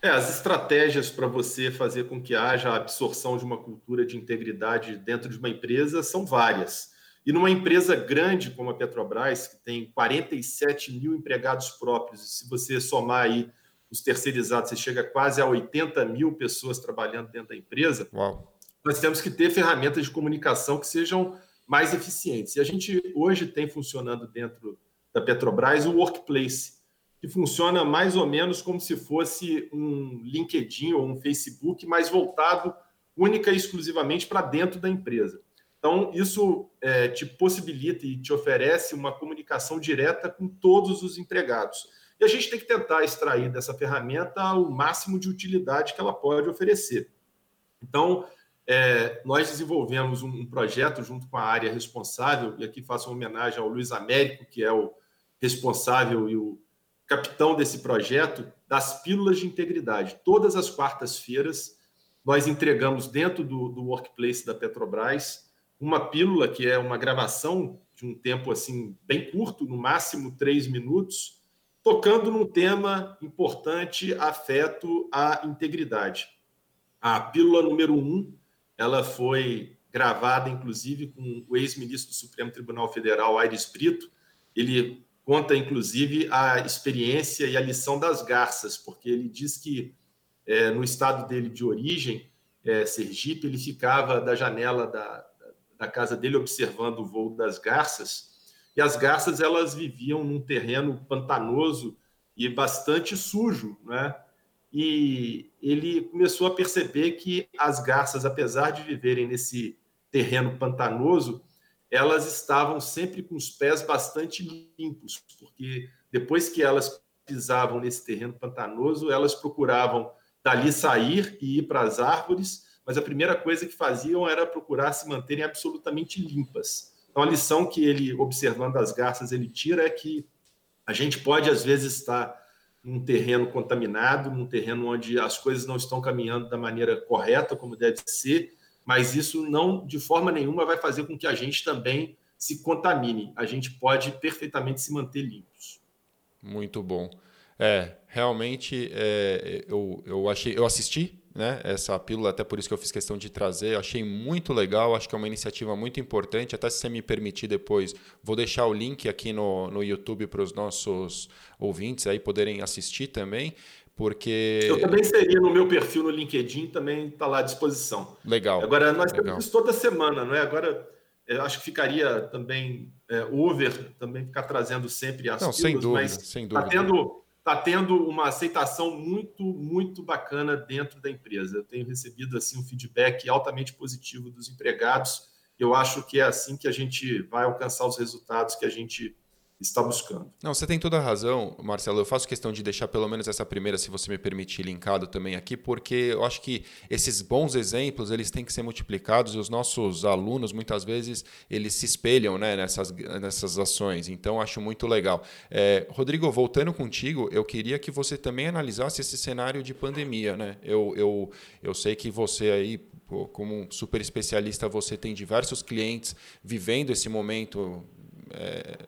É, as estratégias para você fazer com que haja a absorção de uma cultura de integridade dentro de uma empresa são várias. E numa empresa grande como a Petrobras, que tem 47 mil empregados próprios, se você somar aí os terceirizados, você chega quase a 80 mil pessoas trabalhando dentro da empresa, Uau. nós temos que ter ferramentas de comunicação que sejam mais eficientes. E a gente hoje tem funcionando dentro da Petrobras o Workplace, que funciona mais ou menos como se fosse um LinkedIn ou um Facebook, mas voltado única e exclusivamente para dentro da empresa. Então, isso é, te possibilita e te oferece uma comunicação direta com todos os empregados. E a gente tem que tentar extrair dessa ferramenta o máximo de utilidade que ela pode oferecer. Então, é, nós desenvolvemos um, um, projeto junto com a área responsável, e aqui faço uma homenagem ao Luiz Américo, que é o responsável e o capitão desse projeto, das pílulas de integridade. Todas as quartas-feiras, nós entregamos dentro do, do workplace da Petrobras uma pílula que é uma gravação de um tempo assim bem curto, no máximo três minutos, tocando num tema importante, afeto à integridade. A pílula número um, ela foi gravada, inclusive, com o ex-ministro do Supremo Tribunal Federal, Aires Brito. Ele conta, inclusive, a experiência e a lição das garças, porque ele diz que é, no estado dele de origem, é, Sergipe, ele ficava da janela da, da casa dele observando o voo das garças, e as garças elas viviam num terreno pantanoso e bastante sujo, né? E ele começou a perceber que as garças, apesar de viverem nesse terreno pantanoso, elas estavam sempre com os pés bastante limpos, porque depois que elas pisavam nesse terreno pantanoso, elas procuravam dali sair e ir para as árvores, mas a primeira coisa que faziam era procurar se manterem absolutamente limpas. Então, a lição que ele, observando as garças, ele tira é que a gente pode, às vezes, estar num terreno contaminado, num terreno onde as coisas não estão caminhando da maneira correta, como deve ser, mas isso não, de forma nenhuma, vai fazer com que a gente também se contamine. A gente pode perfeitamente se manter limpos. Muito bom. É, realmente é, eu, eu achei, eu assisti né, essa pílula, até por isso que eu fiz questão de trazer. Achei muito legal, acho que é uma iniciativa muito importante. Até se você me permitir depois, vou deixar o link aqui no, no YouTube para os nossos ouvintes aí poderem assistir também porque... Eu também seria no meu perfil no LinkedIn, também está lá à disposição. Legal. Agora, nós legal. temos isso toda semana, não é? Agora, eu acho que ficaria também é, over, também ficar trazendo sempre as Não, sem dúvida, mas sem tá dúvida. Está tendo, tá tendo uma aceitação muito, muito bacana dentro da empresa. Eu tenho recebido assim um feedback altamente positivo dos empregados. Eu acho que é assim que a gente vai alcançar os resultados que a gente está buscando. Não, você tem toda a razão, Marcelo. Eu faço questão de deixar pelo menos essa primeira, se você me permitir, linkado também aqui, porque eu acho que esses bons exemplos eles têm que ser multiplicados e os nossos alunos muitas vezes eles se espelham né, nessas, nessas ações. Então acho muito legal. É, Rodrigo, voltando contigo, eu queria que você também analisasse esse cenário de pandemia. Né? Eu, eu, eu sei que você aí como super especialista, você tem diversos clientes vivendo esse momento é,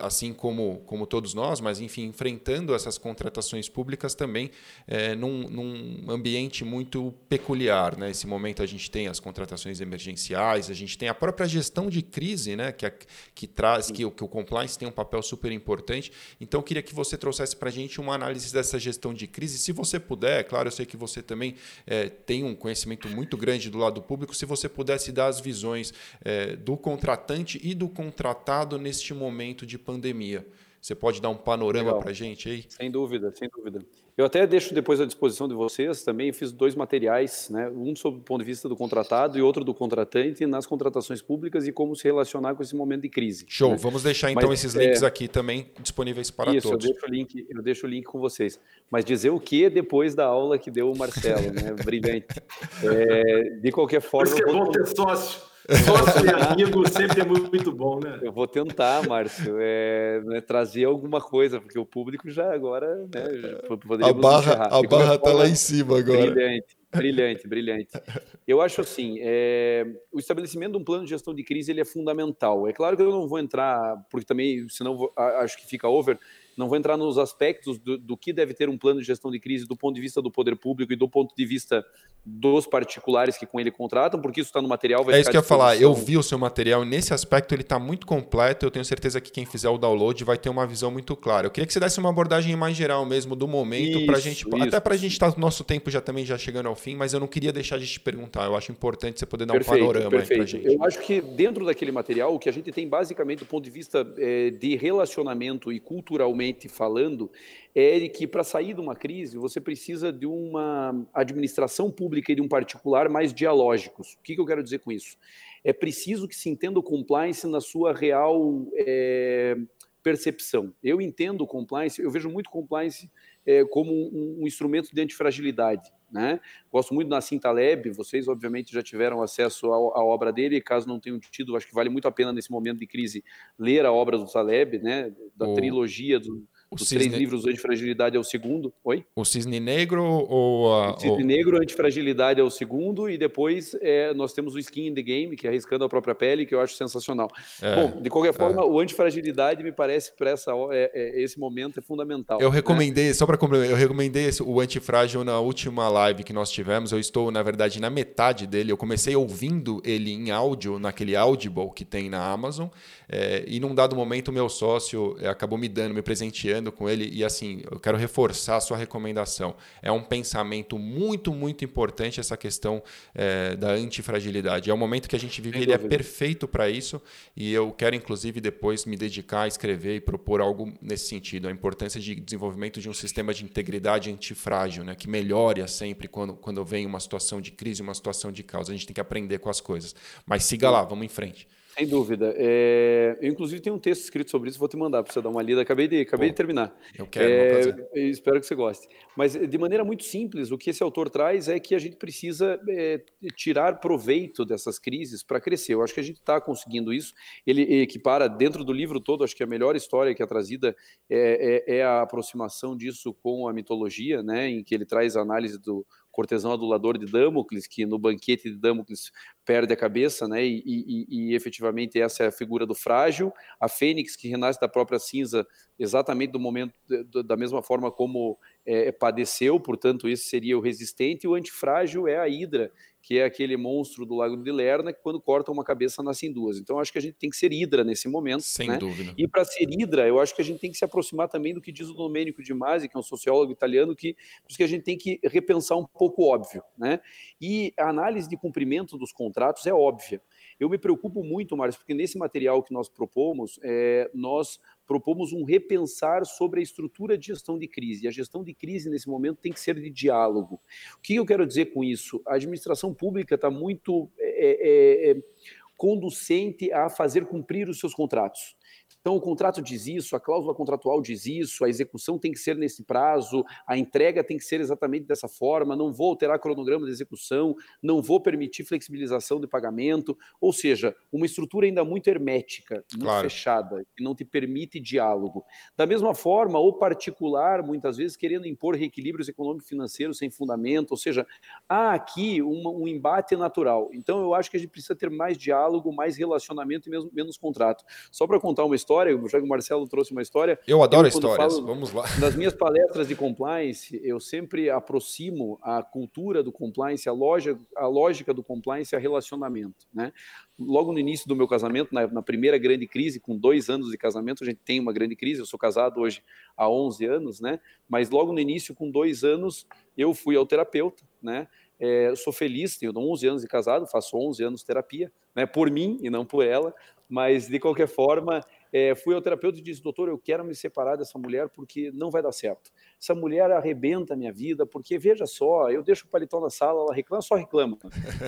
assim como, como todos nós, mas enfim, enfrentando essas contratações públicas também é, num, num, ambiente muito peculiar. Né? Momento a gente tem as contratações emergenciais, a gente tem a própria gestão de crise, né? que, a, que traz que, que o compliance tem um papel super importante. Então, eu queria que você trouxesse para a gente uma análise dessa gestão de crise. Se você puder, claro, eu sei que você também é, tem um conhecimento muito grande do lado público, se você pudesse dar as visões é, do contratante e do contratado neste momento de pandemia. Você pode dar um panorama para a gente aí? Sem dúvida, sem dúvida. Eu até deixo depois à disposição de vocês também, fiz dois materiais, né? um sob o ponto de vista do contratado e outro do contratante nas contratações públicas e como se relacionar com esse momento de crise. Show, né? vamos deixar então Mas, esses links é... aqui também disponíveis para Isso, todos. Isso, eu deixo o link, eu deixo o link com vocês. Mas dizer o que depois da aula que deu o Marcelo, né? Brilhante. [LAUGHS] É, de qualquer forma. Por isso que é bom ter sócio. Sócio e amigo sempre é muito bom, né? Eu vou tentar, Márcio, é, né, trazer alguma coisa, porque o público já agora. Né, a barra a barra está lá em cima agora. Brilhante, brilhante, brilhante. [LAUGHS] Eu acho assim: é, o estabelecimento de um plano de gestão de crise ele é fundamental. É claro que eu não vou entrar, porque também, senão vou, acho que fica over não vou entrar nos aspectos do, do que deve ter um plano de gestão de crise do ponto de vista do poder público e do ponto de vista dos particulares que com ele contratam, porque isso está no material. é isso que eu ia falar. Eu vi o seu material e nesse aspecto ele está muito completo. Eu tenho certeza que quem fizer o download vai ter uma visão muito clara. Eu queria que você desse uma abordagem mais geral mesmo do momento, para gente, isso. até para a gente estar tá, nosso tempo já também já chegando ao fim, mas eu não queria deixar de te perguntar. Eu acho importante você poder dar perfeito, um panorama para a gente. Eu acho que dentro daquele material o que a gente tem basicamente do ponto de vista é, de relacionamento e culturalmente falando é de que para sair de uma crise você precisa de uma administração pública e de um particular mais dialógicos. O que, que eu quero dizer com isso? É preciso que se entenda o compliance na sua real é, percepção. Eu entendo o compliance, eu vejo muito compliance é, como um, um, instrumento de antifragilidade. Né? Gosto muito da Nassim Taleb, vocês obviamente já tiveram acesso à, à, obra dele, caso não tenham tido, acho que vale muito a pena nesse momento de crise ler a obra do Taleb, né? da trilogia do, Os cisne... três livros, Antifragilidade é o segundo. Oi? O Cisne Negro ou a... O Cisne Negro, Antifragilidade é o segundo, e depois é, nós temos o Skin in the Game, que é arriscando a própria pele, que eu acho sensacional. É, Bom, de qualquer forma, é. o Antifragilidade me parece para essa, é, é, esse momento é fundamental. Eu né? recomendei, só para complementar, eu recomendei esse, o Antifrágil na última live que nós tivemos. Eu estou, na verdade, na metade dele. Eu comecei ouvindo ele em áudio, naquele Audible que tem na Amazon, é, e num dado momento, meu sócio acabou me dando, me presenteando com ele e assim, eu quero reforçar a sua recomendação. É um pensamento muito, muito importante essa questão é, da antifragilidade. É o momento que a gente vive, ele é perfeito para isso e eu quero inclusive depois me dedicar a escrever e propor algo nesse sentido, a importância de desenvolvimento de um sistema de integridade antifrágil, né, que melhore sempre quando, quando vem uma situação de crise, uma situação de causa. A gente tem que aprender com as coisas. Mas siga lá, vamos em frente. Sem dúvida. É, eu, inclusive, tenho um texto escrito sobre isso, vou te mandar para você dar uma lida. Acabei de, acabei Pô, de terminar. Eu quero, é, Espero que você goste. Mas, de maneira muito simples, o que esse autor traz é que a gente precisa é, tirar proveito dessas crises para crescer. Eu acho que a gente está conseguindo isso. Ele equipara, dentro do livro todo, acho que a melhor história que é trazida é, é, é a aproximação disso com a mitologia, né, em que ele traz a análise do cortesão adulador de Damocles, que no banquete de Damocles perde a cabeça, né? E, e, e, efetivamente essa é a figura do frágil, a fênix que renasce da própria cinza, exatamente do momento da mesma forma como é, padeceu, portanto esse seria o resistente, e o antifrágil é a hidra, que é aquele monstro do Lago de Lerna que quando corta uma cabeça nascem duas. Então acho que a gente tem que ser hidra nesse momento. Sem né? dúvida. E para ser hidra, eu acho que a gente tem que se aproximar também do que diz o Domenico de Masi, que é um sociólogo italiano, que diz que a gente tem que repensar um pouco óbvio. Né? E a análise de cumprimento dos contratos é óbvia. Eu me preocupo muito, Márcio, porque nesse material que nós propomos, é, nós propomos um repensar sobre a estrutura de gestão de crise. E a gestão de crise, nesse momento, tem que ser de diálogo. O que eu quero dizer com isso? A administração pública está muito é, é, é conducente a fazer cumprir os seus contratos. Então, o contrato diz isso, a cláusula contratual diz isso, a execução tem que ser nesse prazo, a entrega tem que ser exatamente dessa forma, não vou alterar cronograma de execução, não vou permitir flexibilização de pagamento, ou seja, uma estrutura ainda muito hermética, muito claro. fechada, que não te permite diálogo. Da mesma forma, o particular, muitas vezes, querendo impor reequilíbrios econômico-financeiros sem fundamento, ou seja, há aqui uma, um embate natural. Então, eu acho que a gente precisa ter mais diálogo, mais relacionamento e menos, menos contrato. Só para contar uma história, história, o Marcelo trouxe uma história. Eu adoro eu, histórias, vamos lá. Nas minhas palestras de compliance, eu sempre aproximo a cultura do compliance, a, loja, a lógica do compliance a relacionamento. Né? Logo no início do meu casamento, na, na, primeira grande crise, com dois anos de casamento, a gente tem uma grande crise, eu sou casado hoje há 11 anos, né? mas logo no início, com dois anos, eu fui ao terapeuta, né? É, sou feliz, tenho 11 anos de casado, faço 11 anos de terapia, né, por mim e não por ela, mas de qualquer forma, é, fui ao terapeuta e disse, doutor, eu quero me separar dessa mulher porque não vai dar certo. Essa mulher arrebenta a minha vida, porque veja só, eu deixo o paletó na sala, ela reclama, só reclama.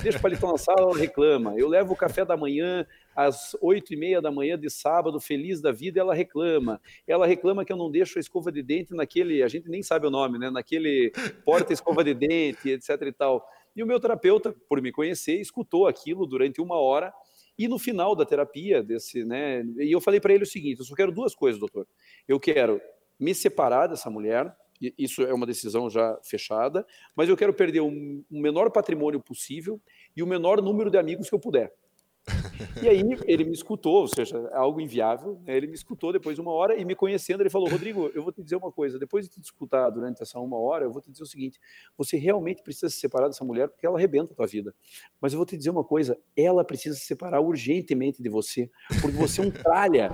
Deixo o paletó na sala, ela reclama. Eu levo o café da manhã às oito e meia da manhã de sábado, feliz da vida, ela reclama. Ela reclama que eu não deixo a escova de dente naquele, a gente nem sabe o nome, né? Naquele porta-escova de dente, etc e tal. E o meu terapeuta, por me conhecer, escutou aquilo durante uma hora e no final da terapia, desse, né, e eu falei para ele o seguinte: eu só quero duas coisas, doutor. Eu quero me separar dessa mulher, isso é uma decisão já fechada, mas eu quero perder o menor patrimônio possível e o menor número de amigos que eu puder. E aí ele me escutou, ou seja, é algo inviável. Né? Ele me escutou depois de uma hora e me conhecendo, ele falou: Rodrigo, eu vou te dizer uma coisa. Depois de te escutar durante essa uma hora, eu vou te dizer o seguinte: você realmente precisa se separar dessa mulher porque ela arrebenta a tua vida. Mas eu vou te dizer uma coisa: ela precisa se separar urgentemente de você, porque você é um tralha.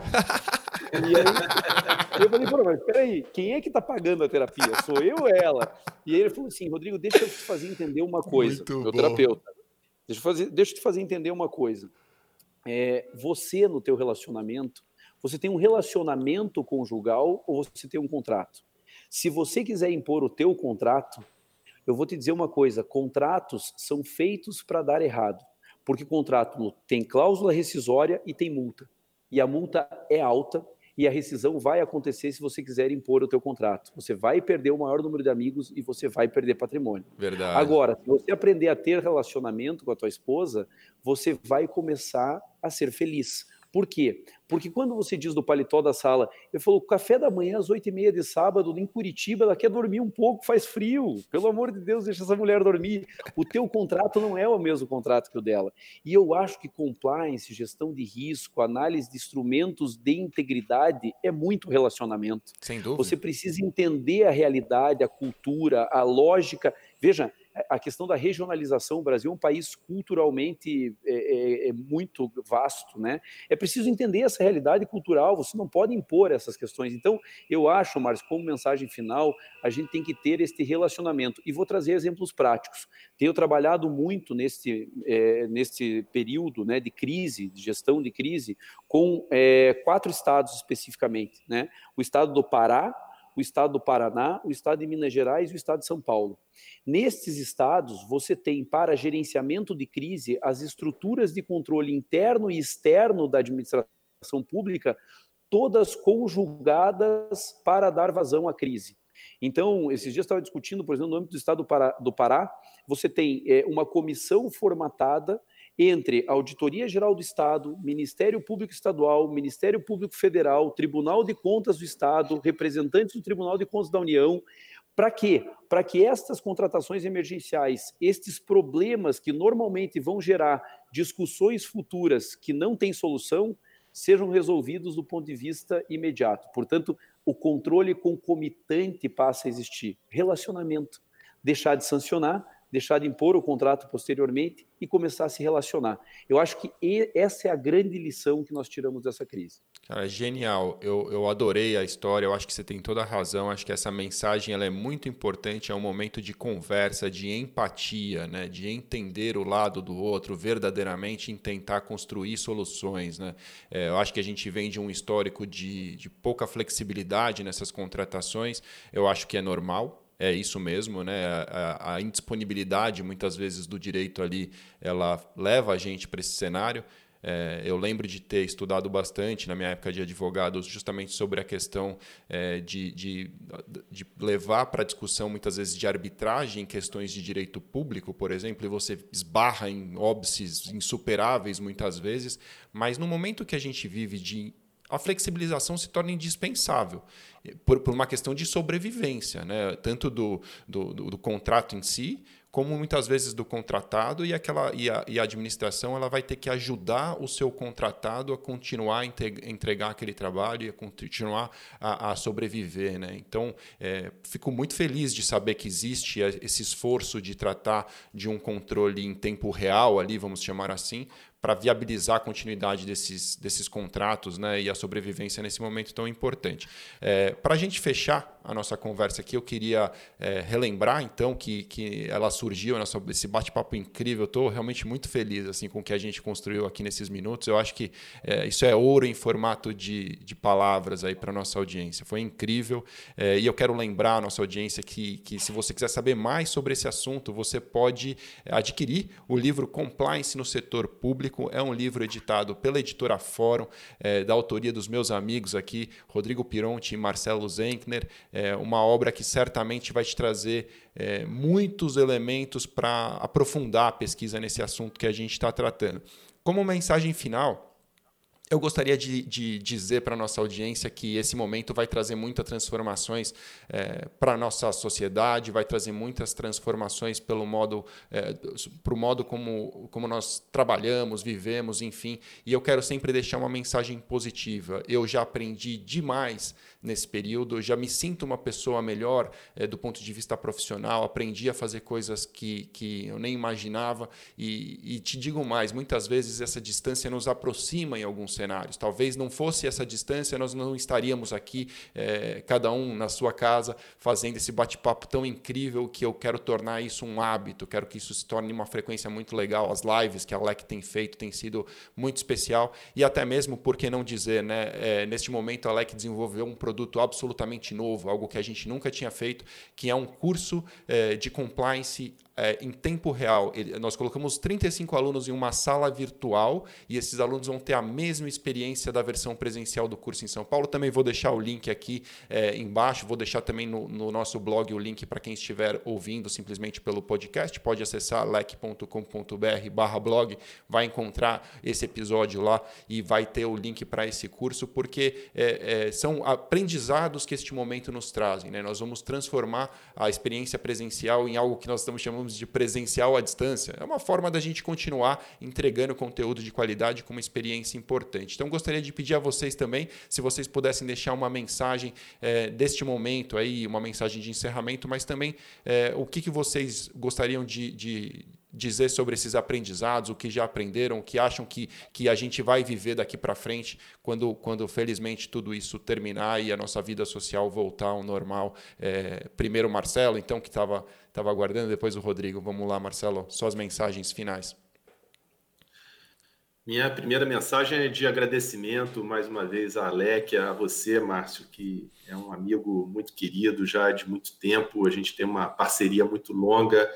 E aí eu falei, pô, mas peraí, quem é que tá pagando a terapia? Sou eu ou ela? E aí ele falou assim, Rodrigo, deixa eu te fazer entender uma coisa, Muito meu bom. terapeuta. Deixa eu, fazer, deixa eu te fazer entender uma coisa. É, você, no teu relacionamento, você tem um relacionamento conjugal ou você tem um contrato? Se você quiser impor o teu contrato, eu vou te dizer uma coisa, contratos são feitos para dar errado, porque contrato tem cláusula rescisória e tem multa. E a multa é alta e a rescisão vai acontecer se você quiser impor o teu contrato. Você vai perder o maior número de amigos e você vai perder patrimônio. Verdade. Agora, se você aprender a ter relacionamento com a tua esposa, você vai começar a ser feliz. Por quê? Porque quando você diz do paletó da sala, eu falo, café da manhã às oito e meia de sábado, em Curitiba, ela quer dormir um pouco, faz frio. Pelo amor de Deus, deixa essa mulher dormir. O teu contrato não é o mesmo contrato que o dela. E eu acho que compliance, gestão de risco, análise de instrumentos de integridade é muito relacionamento. Sem dúvida. Você precisa entender a realidade, a cultura, a lógica. Veja, a questão da regionalização, o Brasil é um país culturalmente é, é, é, muito vasto, né? É preciso entender essa realidade cultural, você não pode impor essas questões. Então, eu acho, Márcio, como mensagem final, a gente tem que ter este relacionamento. E vou trazer exemplos práticos. Tenho trabalhado muito neste, é, neste período né, de crise, de gestão de crise, com é, quatro estados especificamente, né? O estado do Pará, o estado do Paraná, o estado de Minas Gerais e o estado de São Paulo. Nestes estados, você tem para gerenciamento de crise as estruturas de controle interno e externo da administração pública, todas conjugadas para dar vazão à crise. Então, esses dias eu estava discutindo, por exemplo, no âmbito do estado do Pará, você tem é, uma comissão formatada entre Auditoria Geral do Estado, Ministério Público Estadual, Ministério Público Federal, Tribunal de Contas do Estado, representantes do Tribunal de Contas da União. Para quê? Para que estas contratações emergenciais, estes problemas que normalmente vão gerar discussões futuras que não têm solução, sejam resolvidos do ponto de vista imediato. Portanto, o controle concomitante passa a existir. Relacionamento. Deixar de sancionar, deixar de impor o contrato posteriormente e começar a se relacionar. Eu acho que essa é a grande lição que nós tiramos dessa crise. Cara, genial. Eu, eu adorei a história, eu acho que você tem toda a razão. Acho que essa mensagem ela é muito importante. É um momento de conversa, de empatia, né? de entender o lado do outro verdadeiramente em tentar construir soluções. Né? É, eu acho que a gente vem de um histórico de, de pouca flexibilidade nessas contratações. Eu acho que é normal, é isso mesmo, né? A, a, indisponibilidade muitas vezes do direito ali, ela leva a gente para esse cenário. É, eu lembro de ter estudado bastante na minha época de advogado justamente sobre a questão é, de, de, de, levar para discussão muitas vezes de arbitragem em questões de direito público, por exemplo, e você esbarra em óbices insuperáveis muitas vezes, mas no momento que a gente vive de a flexibilização se torna indispensável por, por uma questão de sobrevivência, né? tanto do, do, do, do contrato em si, como muitas vezes do contratado e aquela e a, e a, administração ela vai ter que ajudar o seu contratado a continuar a entregar aquele trabalho e a continuar a, a sobreviver, né? Então é, fico muito feliz de saber que existe esse esforço de tratar de um controle em tempo real ali, vamos chamar assim, para viabilizar a continuidade desses, desses contratos né, e a sobrevivência nesse momento tão importante. É, para a gente fechar a nossa conversa aqui, eu queria é, relembrar então que, que ela surgiu, nossa, esse bate-papo incrível. Estou realmente muito feliz assim com o que a gente construiu aqui nesses minutos. Eu acho que é, isso é ouro em formato de, de palavras aí para nossa audiência. Foi incrível é, e eu quero lembrar a nossa audiência que, que se você quiser saber mais sobre esse assunto, você pode adquirir o livro Compliance no Setor Público É um livro editado pela editora Fórum, é, da autoria dos meus amigos aqui, Rodrigo Pironti e Marcelo Zenkner. É uma obra que certamente vai te trazer é, muitos elementos para aprofundar a pesquisa nesse assunto que a gente está tratando. Como mensagem final, eu gostaria de, de dizer para a nossa audiência que esse momento vai trazer muitas transformações é, para a nossa sociedade, vai trazer muitas transformações pelo modo, é, para o modo como, como nós trabalhamos, vivemos, enfim. E eu quero sempre deixar uma mensagem positiva. Eu já aprendi demais nesse período, já me sinto uma pessoa melhor é, do ponto de vista profissional, aprendi a fazer coisas que, que eu nem imaginava. E, e te digo mais, muitas vezes essa distância nos aproxima em alguns cenários. Talvez não fosse essa distância, nós não estaríamos aqui, é, cada um na sua casa, fazendo esse bate-papo tão incrível que eu quero tornar isso um hábito, quero que isso se torne uma frequência muito legal. As lives que a Alec tem feito tem sido muito especial e até mesmo, por que não dizer, né? É, neste momento a Alec desenvolveu um produto absolutamente novo, algo que a gente nunca tinha feito, que é um curso é, de compliance é, em tempo real. Ele, nós colocamos 35 alunos em uma sala virtual e esses alunos vão ter a mesma experiência da versão presencial do curso em São Paulo. Também vou deixar o link aqui é, embaixo, vou deixar também no, no nosso blog o link para quem estiver ouvindo simplesmente pelo podcast. Pode acessar lec.com.br barra blog, vai encontrar esse episódio lá e vai ter o link para esse curso, porque é, é, são aprendizados que este momento nos trazem. Né? Nós vamos transformar a experiência presencial em algo que nós estamos chamando chamamos de presencial à distância. É uma forma da gente continuar entregando conteúdo de qualidade com uma experiência importante. Então, gostaria de pedir a vocês também, se vocês pudessem deixar uma mensagem é, deste momento aí, uma mensagem de encerramento, mas também é, o que, que vocês gostariam de, de dizer sobre esses aprendizados, o que já aprenderam, o que acham que, que a gente vai viver daqui para frente, quando, quando felizmente tudo isso terminar e a nossa vida social voltar ao normal. É, primeiro o Marcelo, então, que estava estava aguardando, depois o Rodrigo. Vamos lá, Marcelo, suas mensagens finais. Minha primeira mensagem é de agradecimento mais uma vez a Alec, a você, Márcio, que é um amigo muito querido já de muito tempo. A gente tem uma parceria muito longa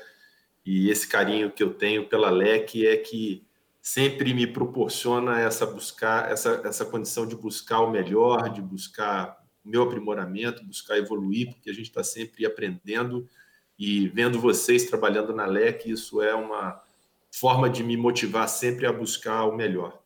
e esse carinho que eu tenho pela Alec é que sempre me proporciona essa buscar essa, essa condição de buscar o melhor, de buscar o meu aprimoramento, buscar evoluir, porque a gente está sempre aprendendo e vendo vocês trabalhando na LEC, isso é uma forma de me motivar sempre a buscar o melhor.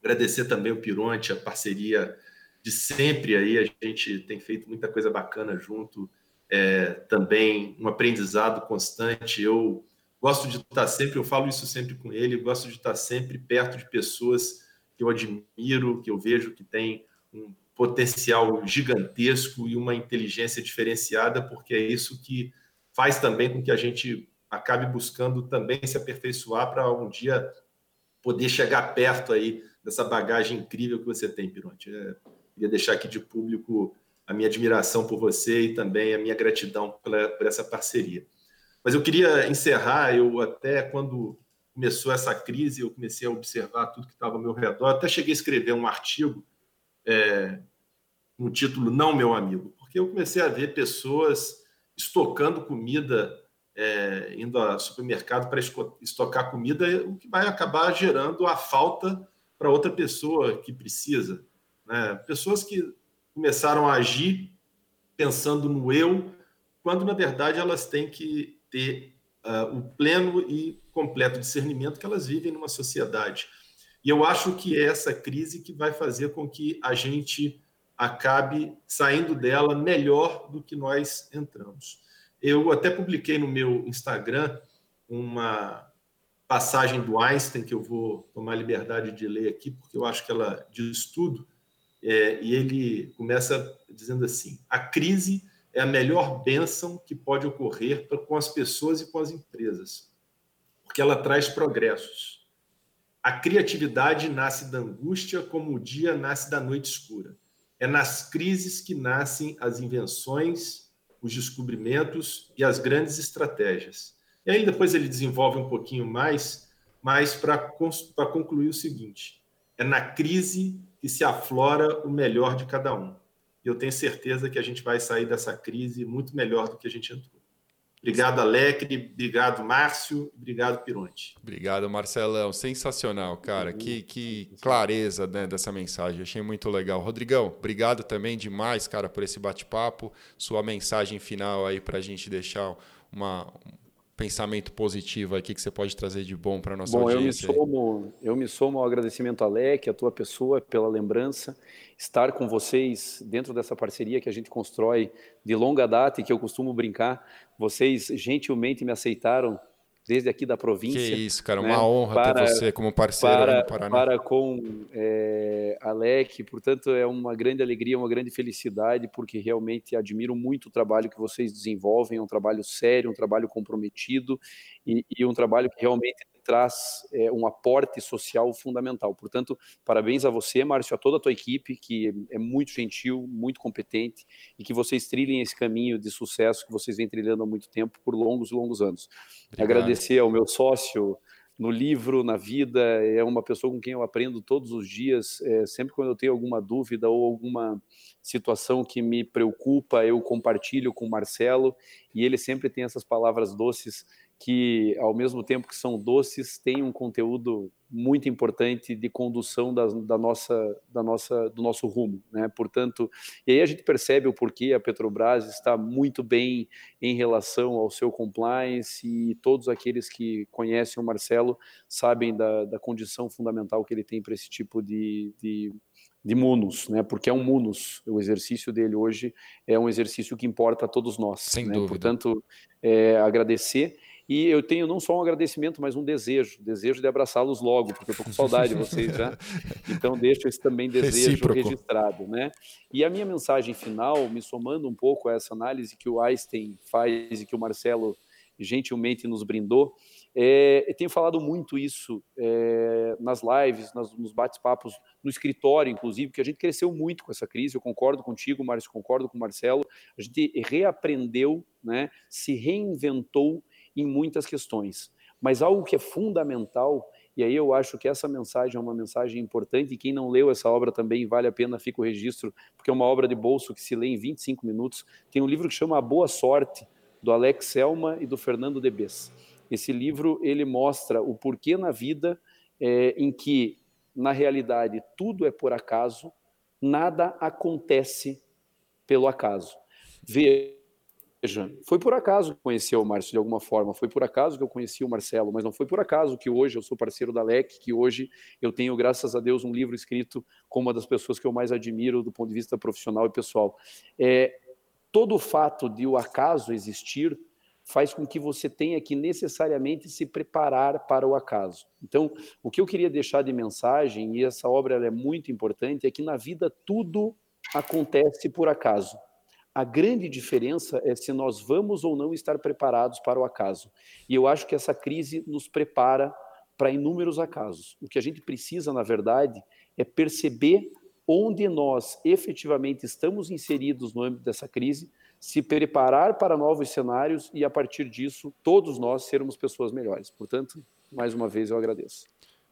Agradecer também o Pironte, a parceria de sempre aí, a gente tem feito muita coisa bacana junto, é, também um aprendizado constante. Eu gosto de estar sempre, eu falo isso sempre com ele, gosto de estar sempre perto de pessoas que eu admiro, que eu vejo que tem um potencial gigantesco e uma inteligência diferenciada, porque é isso que faz também com que a gente acabe buscando também se aperfeiçoar para um dia poder chegar perto aí dessa bagagem incrível que você tem, Pironte. É, queria deixar aqui de público a minha admiração por você e também a minha gratidão pela, por essa parceria. Mas eu queria encerrar, eu até quando começou essa crise, eu comecei a observar tudo que estava ao meu redor, até cheguei a escrever um artigo é, no título Não Meu Amigo, porque eu comecei a ver pessoas estocando comida, é, indo ao supermercado para estocar comida, o que vai acabar gerando a falta para outra pessoa que precisa. Né? Pessoas que começaram a agir pensando no eu, quando na verdade elas têm que ter uh, o pleno e completo discernimento que elas vivem numa sociedade. E eu acho que é essa crise que vai fazer com que a gente acabe saindo dela melhor do que nós entramos. Eu até publiquei no meu Instagram uma passagem do Einstein que eu vou tomar liberdade de ler aqui, porque eu acho que ela diz tudo. É, e ele começa dizendo assim: a crise é a melhor bênção que pode ocorrer com as pessoas e com as empresas, porque ela traz progressos. A criatividade nasce da angústia, como o dia nasce da noite escura. É nas crises que nascem as invenções, os descobrimentos e as grandes estratégias. E aí depois ele desenvolve um pouquinho mais, mas para concluir o seguinte: é na crise que se aflora o melhor de cada um. E eu tenho certeza que a gente vai sair dessa crise muito melhor do que a gente entrou. Obrigado, Alecre. Obrigado, Márcio. Obrigado, Pironte. Obrigado, Marcelão. Sensacional, cara. Que, que clareza né, dessa mensagem. Achei muito legal. Rodrigão, obrigado também demais, cara, por esse bate-papo. Sua mensagem final aí para a gente deixar uma, pensamento positivo aqui que você pode trazer de bom para a nossa bom, audiência? Eu me, somo, eu me somo ao agradecimento, Alec, a tua pessoa, pela lembrança, estar com vocês dentro dessa parceria que a gente constrói de longa data e que eu costumo brincar. Vocês gentilmente me aceitaram desde aqui da província. Que isso, cara, né, uma honra para, ter você como parceiro para, no Paraná. Para com é, Alec, portanto, é uma grande alegria, uma grande felicidade, porque realmente admiro muito o trabalho que vocês desenvolvem, é um trabalho sério, um trabalho comprometido e, e um trabalho que realmente traz é, um aporte social fundamental. Portanto, parabéns a você, Márcio, a toda a tua equipe, que é muito gentil, muito competente, e que vocês trilhem esse caminho de sucesso que vocês vêm trilhando há muito tempo, por longos longos anos. Obrigado. Agradecer ao meu sócio, no livro, na vida, é uma pessoa com quem eu aprendo todos os dias. É, sempre quando eu tenho alguma dúvida ou alguma situação que me preocupa, eu compartilho com o Marcelo e ele sempre tem essas palavras doces que, ao mesmo tempo que são doces, têm um conteúdo muito importante de condução da, da, nossa, da nossa, do nosso rumo. Né? Portanto, e aí a gente percebe o porquê a Petrobras está muito bem em relação ao seu compliance e todos aqueles que conhecem o Marcelo sabem da, da condição fundamental que ele tem para esse tipo de, de de munus, né? Porque é um munus. O exercício dele hoje é um exercício que importa a todos nós. Sem né? dúvida. Portanto, é, agradecer e eu tenho não só um agradecimento, mas um desejo, desejo de abraçá-los logo, porque eu estou com saudade de vocês já. [LAUGHS] Então deixo esse também desejo Recíproco. registrado, né? E a minha mensagem final, me somando um pouco a essa análise que o Einstein faz e que o Marcelo gentilmente nos brindou, é, eu tenho falado muito isso é, nas lives, nas, nos bate-papos, no escritório, inclusive, que a gente cresceu muito com essa crise. Eu concordo contigo, Márcio, concordo com o Marcelo. A gente reaprendeu, né, se reinventou em muitas questões. Mas algo que é fundamental, e aí eu acho que essa mensagem é uma mensagem importante, e quem não leu essa obra também vale a pena, fica o registro, porque é uma obra de bolso que se lê em 25 minutos. Tem um livro que chama A Boa Sorte, do Alex Selma e do Fernando Debes. Esse livro ele mostra o porquê na vida é, em que, na realidade, tudo é por acaso, nada acontece pelo acaso. Veja, Veja, foi por acaso que conheci o Márcio de alguma forma, foi por acaso que eu conheci o Marcelo, mas não foi por acaso que hoje eu sou parceiro da LEC, que hoje eu tenho, graças a Deus, um livro escrito com uma das pessoas que eu mais admiro do ponto de vista profissional e pessoal. É, todo o fato de o acaso existir faz com que você tenha que necessariamente se preparar para o acaso. Então, o que eu queria deixar de mensagem, e essa obra é muito importante, é que na vida tudo acontece por acaso. A grande diferença é se nós vamos ou não estar preparados para o acaso. E eu acho que essa crise nos prepara para inúmeros acasos. O que a gente precisa, na verdade, é perceber onde nós efetivamente estamos inseridos no âmbito dessa crise, se preparar para novos cenários e, a partir disso, todos nós sermos pessoas melhores. Portanto, mais uma vez eu agradeço.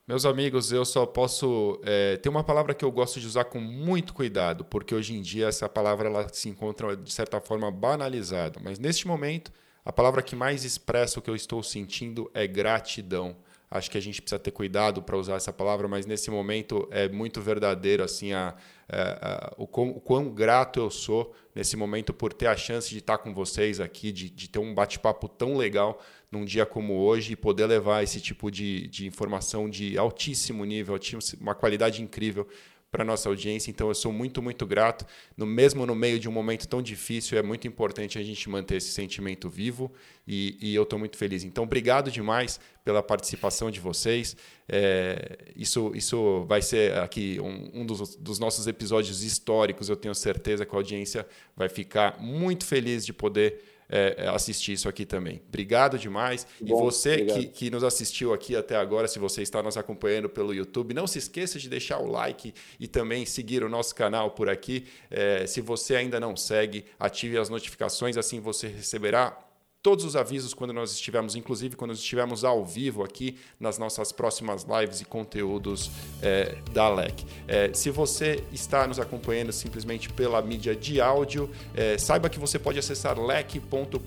Meus amigos, eu só posso. É, tem uma palavra que eu gosto de usar com muito cuidado, porque hoje em dia essa palavra ela se encontra, de certa forma, banalizada. Mas neste momento, a palavra que mais expressa o que eu estou sentindo é gratidão. Acho que a gente precisa ter cuidado para usar essa palavra, mas nesse momento é muito verdadeiro assim a, a, a o, quão, o, quão, grato eu sou nesse momento por ter a chance de estar com vocês aqui, de, de ter um bate-papo tão legal num dia como hoje e poder levar esse tipo de, de informação de altíssimo nível, uma qualidade incrível para nossa audiência. Então eu sou muito, muito grato. No mesmo no meio de um momento tão difícil, é muito importante a gente manter esse sentimento vivo e, e eu estou muito feliz. Então, obrigado demais pela participação de vocês. É, isso, isso vai ser aqui um, um dos, dos, nossos episódios históricos. Eu tenho certeza que a audiência vai ficar muito feliz de poder é, é, assistir isso aqui também. Obrigado demais. Bom, e você que, que nos assistiu aqui até agora, se você está nos acompanhando pelo YouTube, não se esqueça de deixar o like e também seguir o nosso canal por aqui. É, se você ainda não segue, ative as notificações, assim você receberá todos os avisos quando nós estivermos, inclusive quando nós estivermos ao vivo aqui nas nossas próximas lives e conteúdos é, da LEC. É, se você está nos acompanhando simplesmente pela mídia de áudio, é, saiba que você pode acessar lec.com.br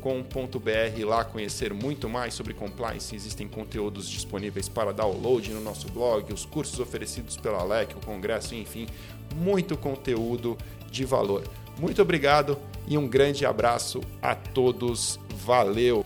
lá conhecer muito mais sobre compliance. Existem conteúdos disponíveis para download no nosso blog, os cursos oferecidos pela LEC, o congresso, enfim, muito conteúdo de valor. Muito obrigado e um grande abraço a todos. Valeu!